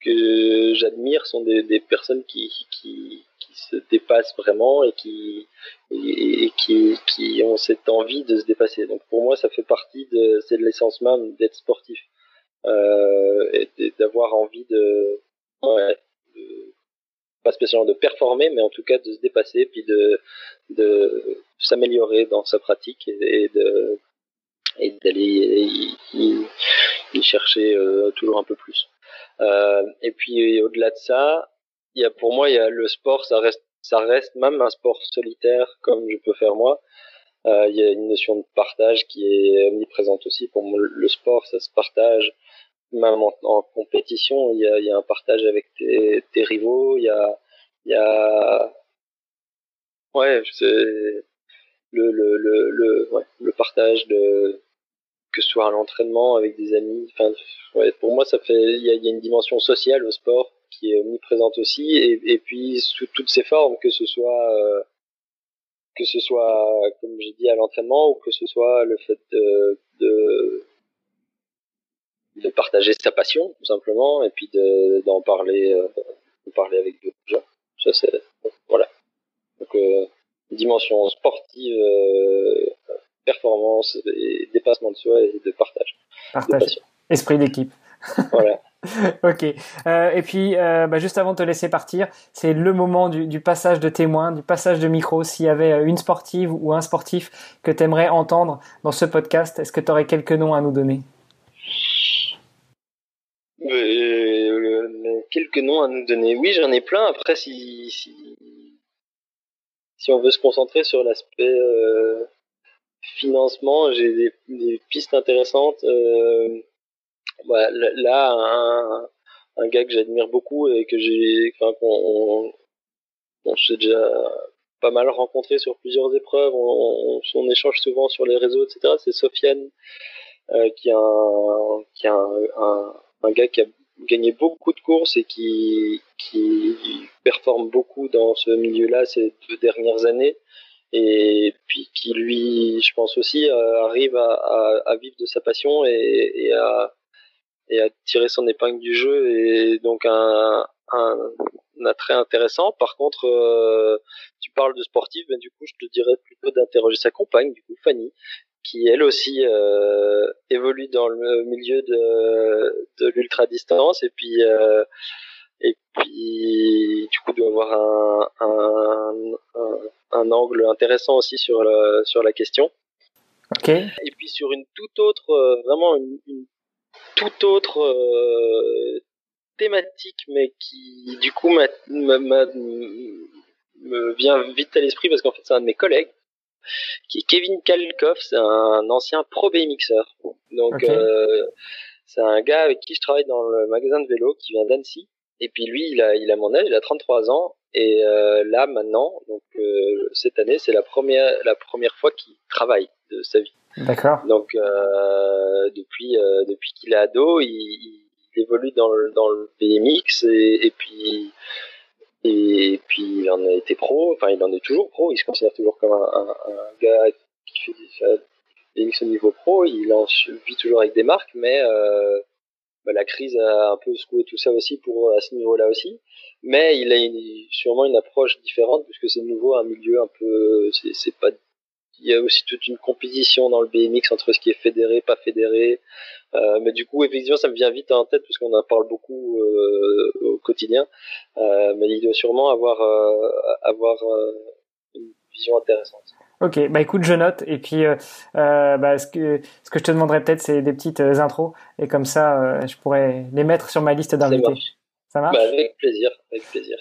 que j'admire sont des, des personnes qui, qui, se dépassent vraiment et qui et, qui, qui ont cette envie de se dépasser. Donc pour moi, ça fait partie de c'est de l'essence même d'être sportif euh, et d'avoir envie de, pas spécialement de performer, mais en tout cas de se dépasser puis de de s'améliorer dans sa pratique et, de et d'aller y, chercher euh, toujours un peu plus. Euh, et puis au-delà de ça, y a pour moi il y a le sport ça reste ça reste même un sport solitaire comme je peux faire moi. Euh, il y a une notion de partage qui est omniprésente aussi. Pour moi le sport ça se partage. Même en, compétition il y, a, y a un partage avec tes, rivaux. Il y a il y a ouais c'est le le le le, ouais, le partage de que ce soit à l'entraînement avec des amis. Enfin ouais, pour moi ça fait il y a une dimension sociale au sport qui est omniprésente aussi, et, et puis sous toutes ses formes, que ce soit euh, que ce soit, comme j'ai dit, à l'entraînement, ou que ce soit le fait de, de, de partager sa passion, tout simplement, et puis d'en parler, euh, de parler avec d'autres gens. Ça, c'est, voilà. Donc, euh, dimension sportive, performance, et dépassement de soi et de partage. Partage. De Esprit d'équipe. voilà. ok. Euh, et puis, euh, bah, juste avant de te laisser partir, c'est le moment du, passage de témoin, du passage de micro. S'il y avait une sportive ou un sportif que tu aimerais entendre dans ce podcast, est-ce que tu aurais quelques noms à nous donner? Euh, Quelques noms à nous donner. Oui, j'en ai plein. Après, si, si, on veut se concentrer sur l'aspect euh, financement, j'ai des, pistes intéressantes. Euh, bah, là, un, gars que j'admire beaucoup et que j'ai, enfin, qu'on, on, s'est déjà pas mal rencontré sur plusieurs épreuves. On, échange souvent sur les réseaux, etc. C'est Sofiane, qui est un, qui est un, gars qui a gagné beaucoup de courses et qui, qui performe beaucoup dans ce milieu-là ces deux dernières années et puis qui lui, je pense aussi, euh, arrive à, à, à, vivre de sa passion et, et, à, et à tirer son épingle du jeu et donc un, un, un attrait intéressant. Par contre, euh, tu parles de sportif, ben du coup, je te dirais plutôt d'interroger sa compagne, du coup, Fanny, qui elle aussi euh, évolue dans le milieu de, de l'ultra distance et puis euh, et puis du coup doit avoir un, un, un, un angle intéressant aussi sur la, sur la question. Ok. Et puis sur une toute autre, vraiment une, une toute autre euh, thématique, mais qui du coup me vient vite à l'esprit parce qu'en fait c'est un de mes collègues qui est Kevin Kalkov, c'est un ancien pro BMXer. Donc euh, c'est un gars avec qui je travaille dans le magasin de vélo qui vient d'Annecy. Et puis lui, il a, il a mon âge, il a 33 ans. Et euh, là maintenant, donc cette année, c'est la première, la première fois qu'il travaille de sa vie. D'accord. Donc euh, depuis, euh, depuis qu'il est ado, il, évolue dans le, dans le BMX et, puis et puis il en a été pro, enfin il en est toujours pro, il se considère toujours comme un, gars qui fait des au niveau pro, il en vit toujours avec des marques, mais euh, bah, la crise a un peu secoué tout ça aussi pour à ce niveau-là aussi. Mais il a sûrement une approche différente puisque c'est nouveau un milieu un peu, c'est pas il y a aussi toute une compétition dans le BMX entre ce qui est fédéré, pas fédéré. Euh, mais du coup, effectivement, ça me vient vite en tête parce qu'on en parle beaucoup euh, au quotidien. Euh, mais il doit sûrement avoir avoir une vision intéressante. Ok, bah écoute, je note. Et puis, bah, ce que ce que je te demanderais peut-être, c'est des petites intros. Et comme ça, je pourrais les mettre sur ma liste d'invités. Ça marche? Bah, avec plaisir, avec plaisir.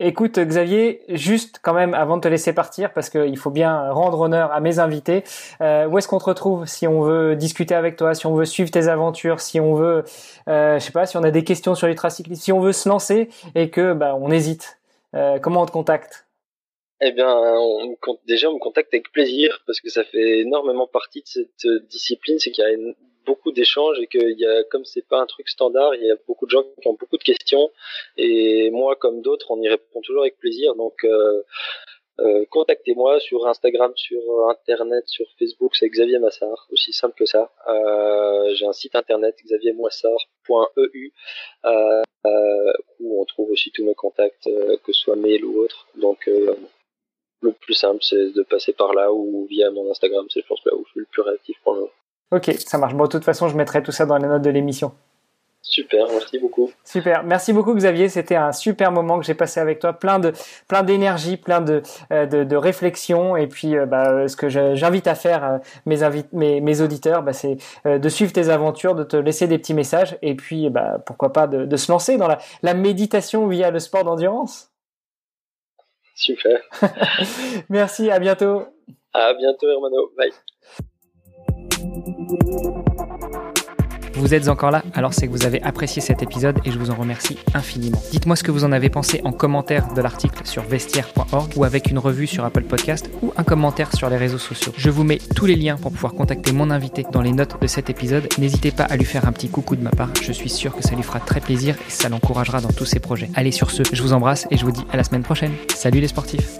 Euh, Écoute Xavier, juste quand même avant de te laisser partir, parce qu'il faut bien rendre honneur à mes invités, euh, où est-ce qu'on te retrouve si on veut discuter avec toi, si on veut suivre tes aventures, si on veut, euh, je sais pas, si on a des questions sur l'ultracyclisme, si on veut se lancer et que bah, on hésite, euh, comment on te contacte? Eh bien, on déjà on me contacte avec plaisir parce que ça fait énormément partie de cette discipline, c'est qu'il y a beaucoup d'échanges et que y a, comme c'est pas un truc standard, il y a beaucoup de gens qui ont beaucoup de questions et moi comme d'autres, on y répond toujours avec plaisir. Donc euh, euh, contactez-moi sur Instagram, sur Internet, sur Facebook, c'est Xavier Massard, aussi simple que ça. Euh, j'ai un site internet xaviermassard.eu euh, où on trouve aussi tous mes contacts, que ce soit mail ou autre. Donc le plus simple, c'est de passer par là ou via mon Instagram, c'est je pense là où je suis le plus réactif pour le moment. Ok, ça marche. Bon, de toute façon, je mettrai tout ça dans les notes de l'émission. Super, merci beaucoup. Super, merci beaucoup Xavier. C'était un super moment que j'ai passé avec toi, plein de plein d'énergie, plein de euh, de, de réflexion. Et puis, euh, bah, ce que j'invite à faire euh, mes, mes, mes auditeurs, bah, c'est de suivre tes aventures, de te laisser des petits messages, et puis, bah, pourquoi pas de, de se lancer dans la, la méditation via le sport d'endurance. Super. merci, à bientôt. À bientôt Hermano. Bye. Vous êtes encore là, alors c'est que vous avez apprécié cet épisode et je vous en remercie infiniment. Dites-moi ce que vous en avez pensé en commentaire de l'article sur vestiaire.org ou avec une revue sur Apple Podcast ou un commentaire sur les réseaux sociaux. Je vous mets tous les liens pour pouvoir contacter mon invité dans les notes de cet épisode. N'hésitez pas à lui faire un petit coucou de ma part, je suis sûr que ça lui fera très plaisir et ça l'encouragera dans tous ses projets. Allez sur ce, je vous embrasse et je vous dis à la semaine prochaine. Salut les sportifs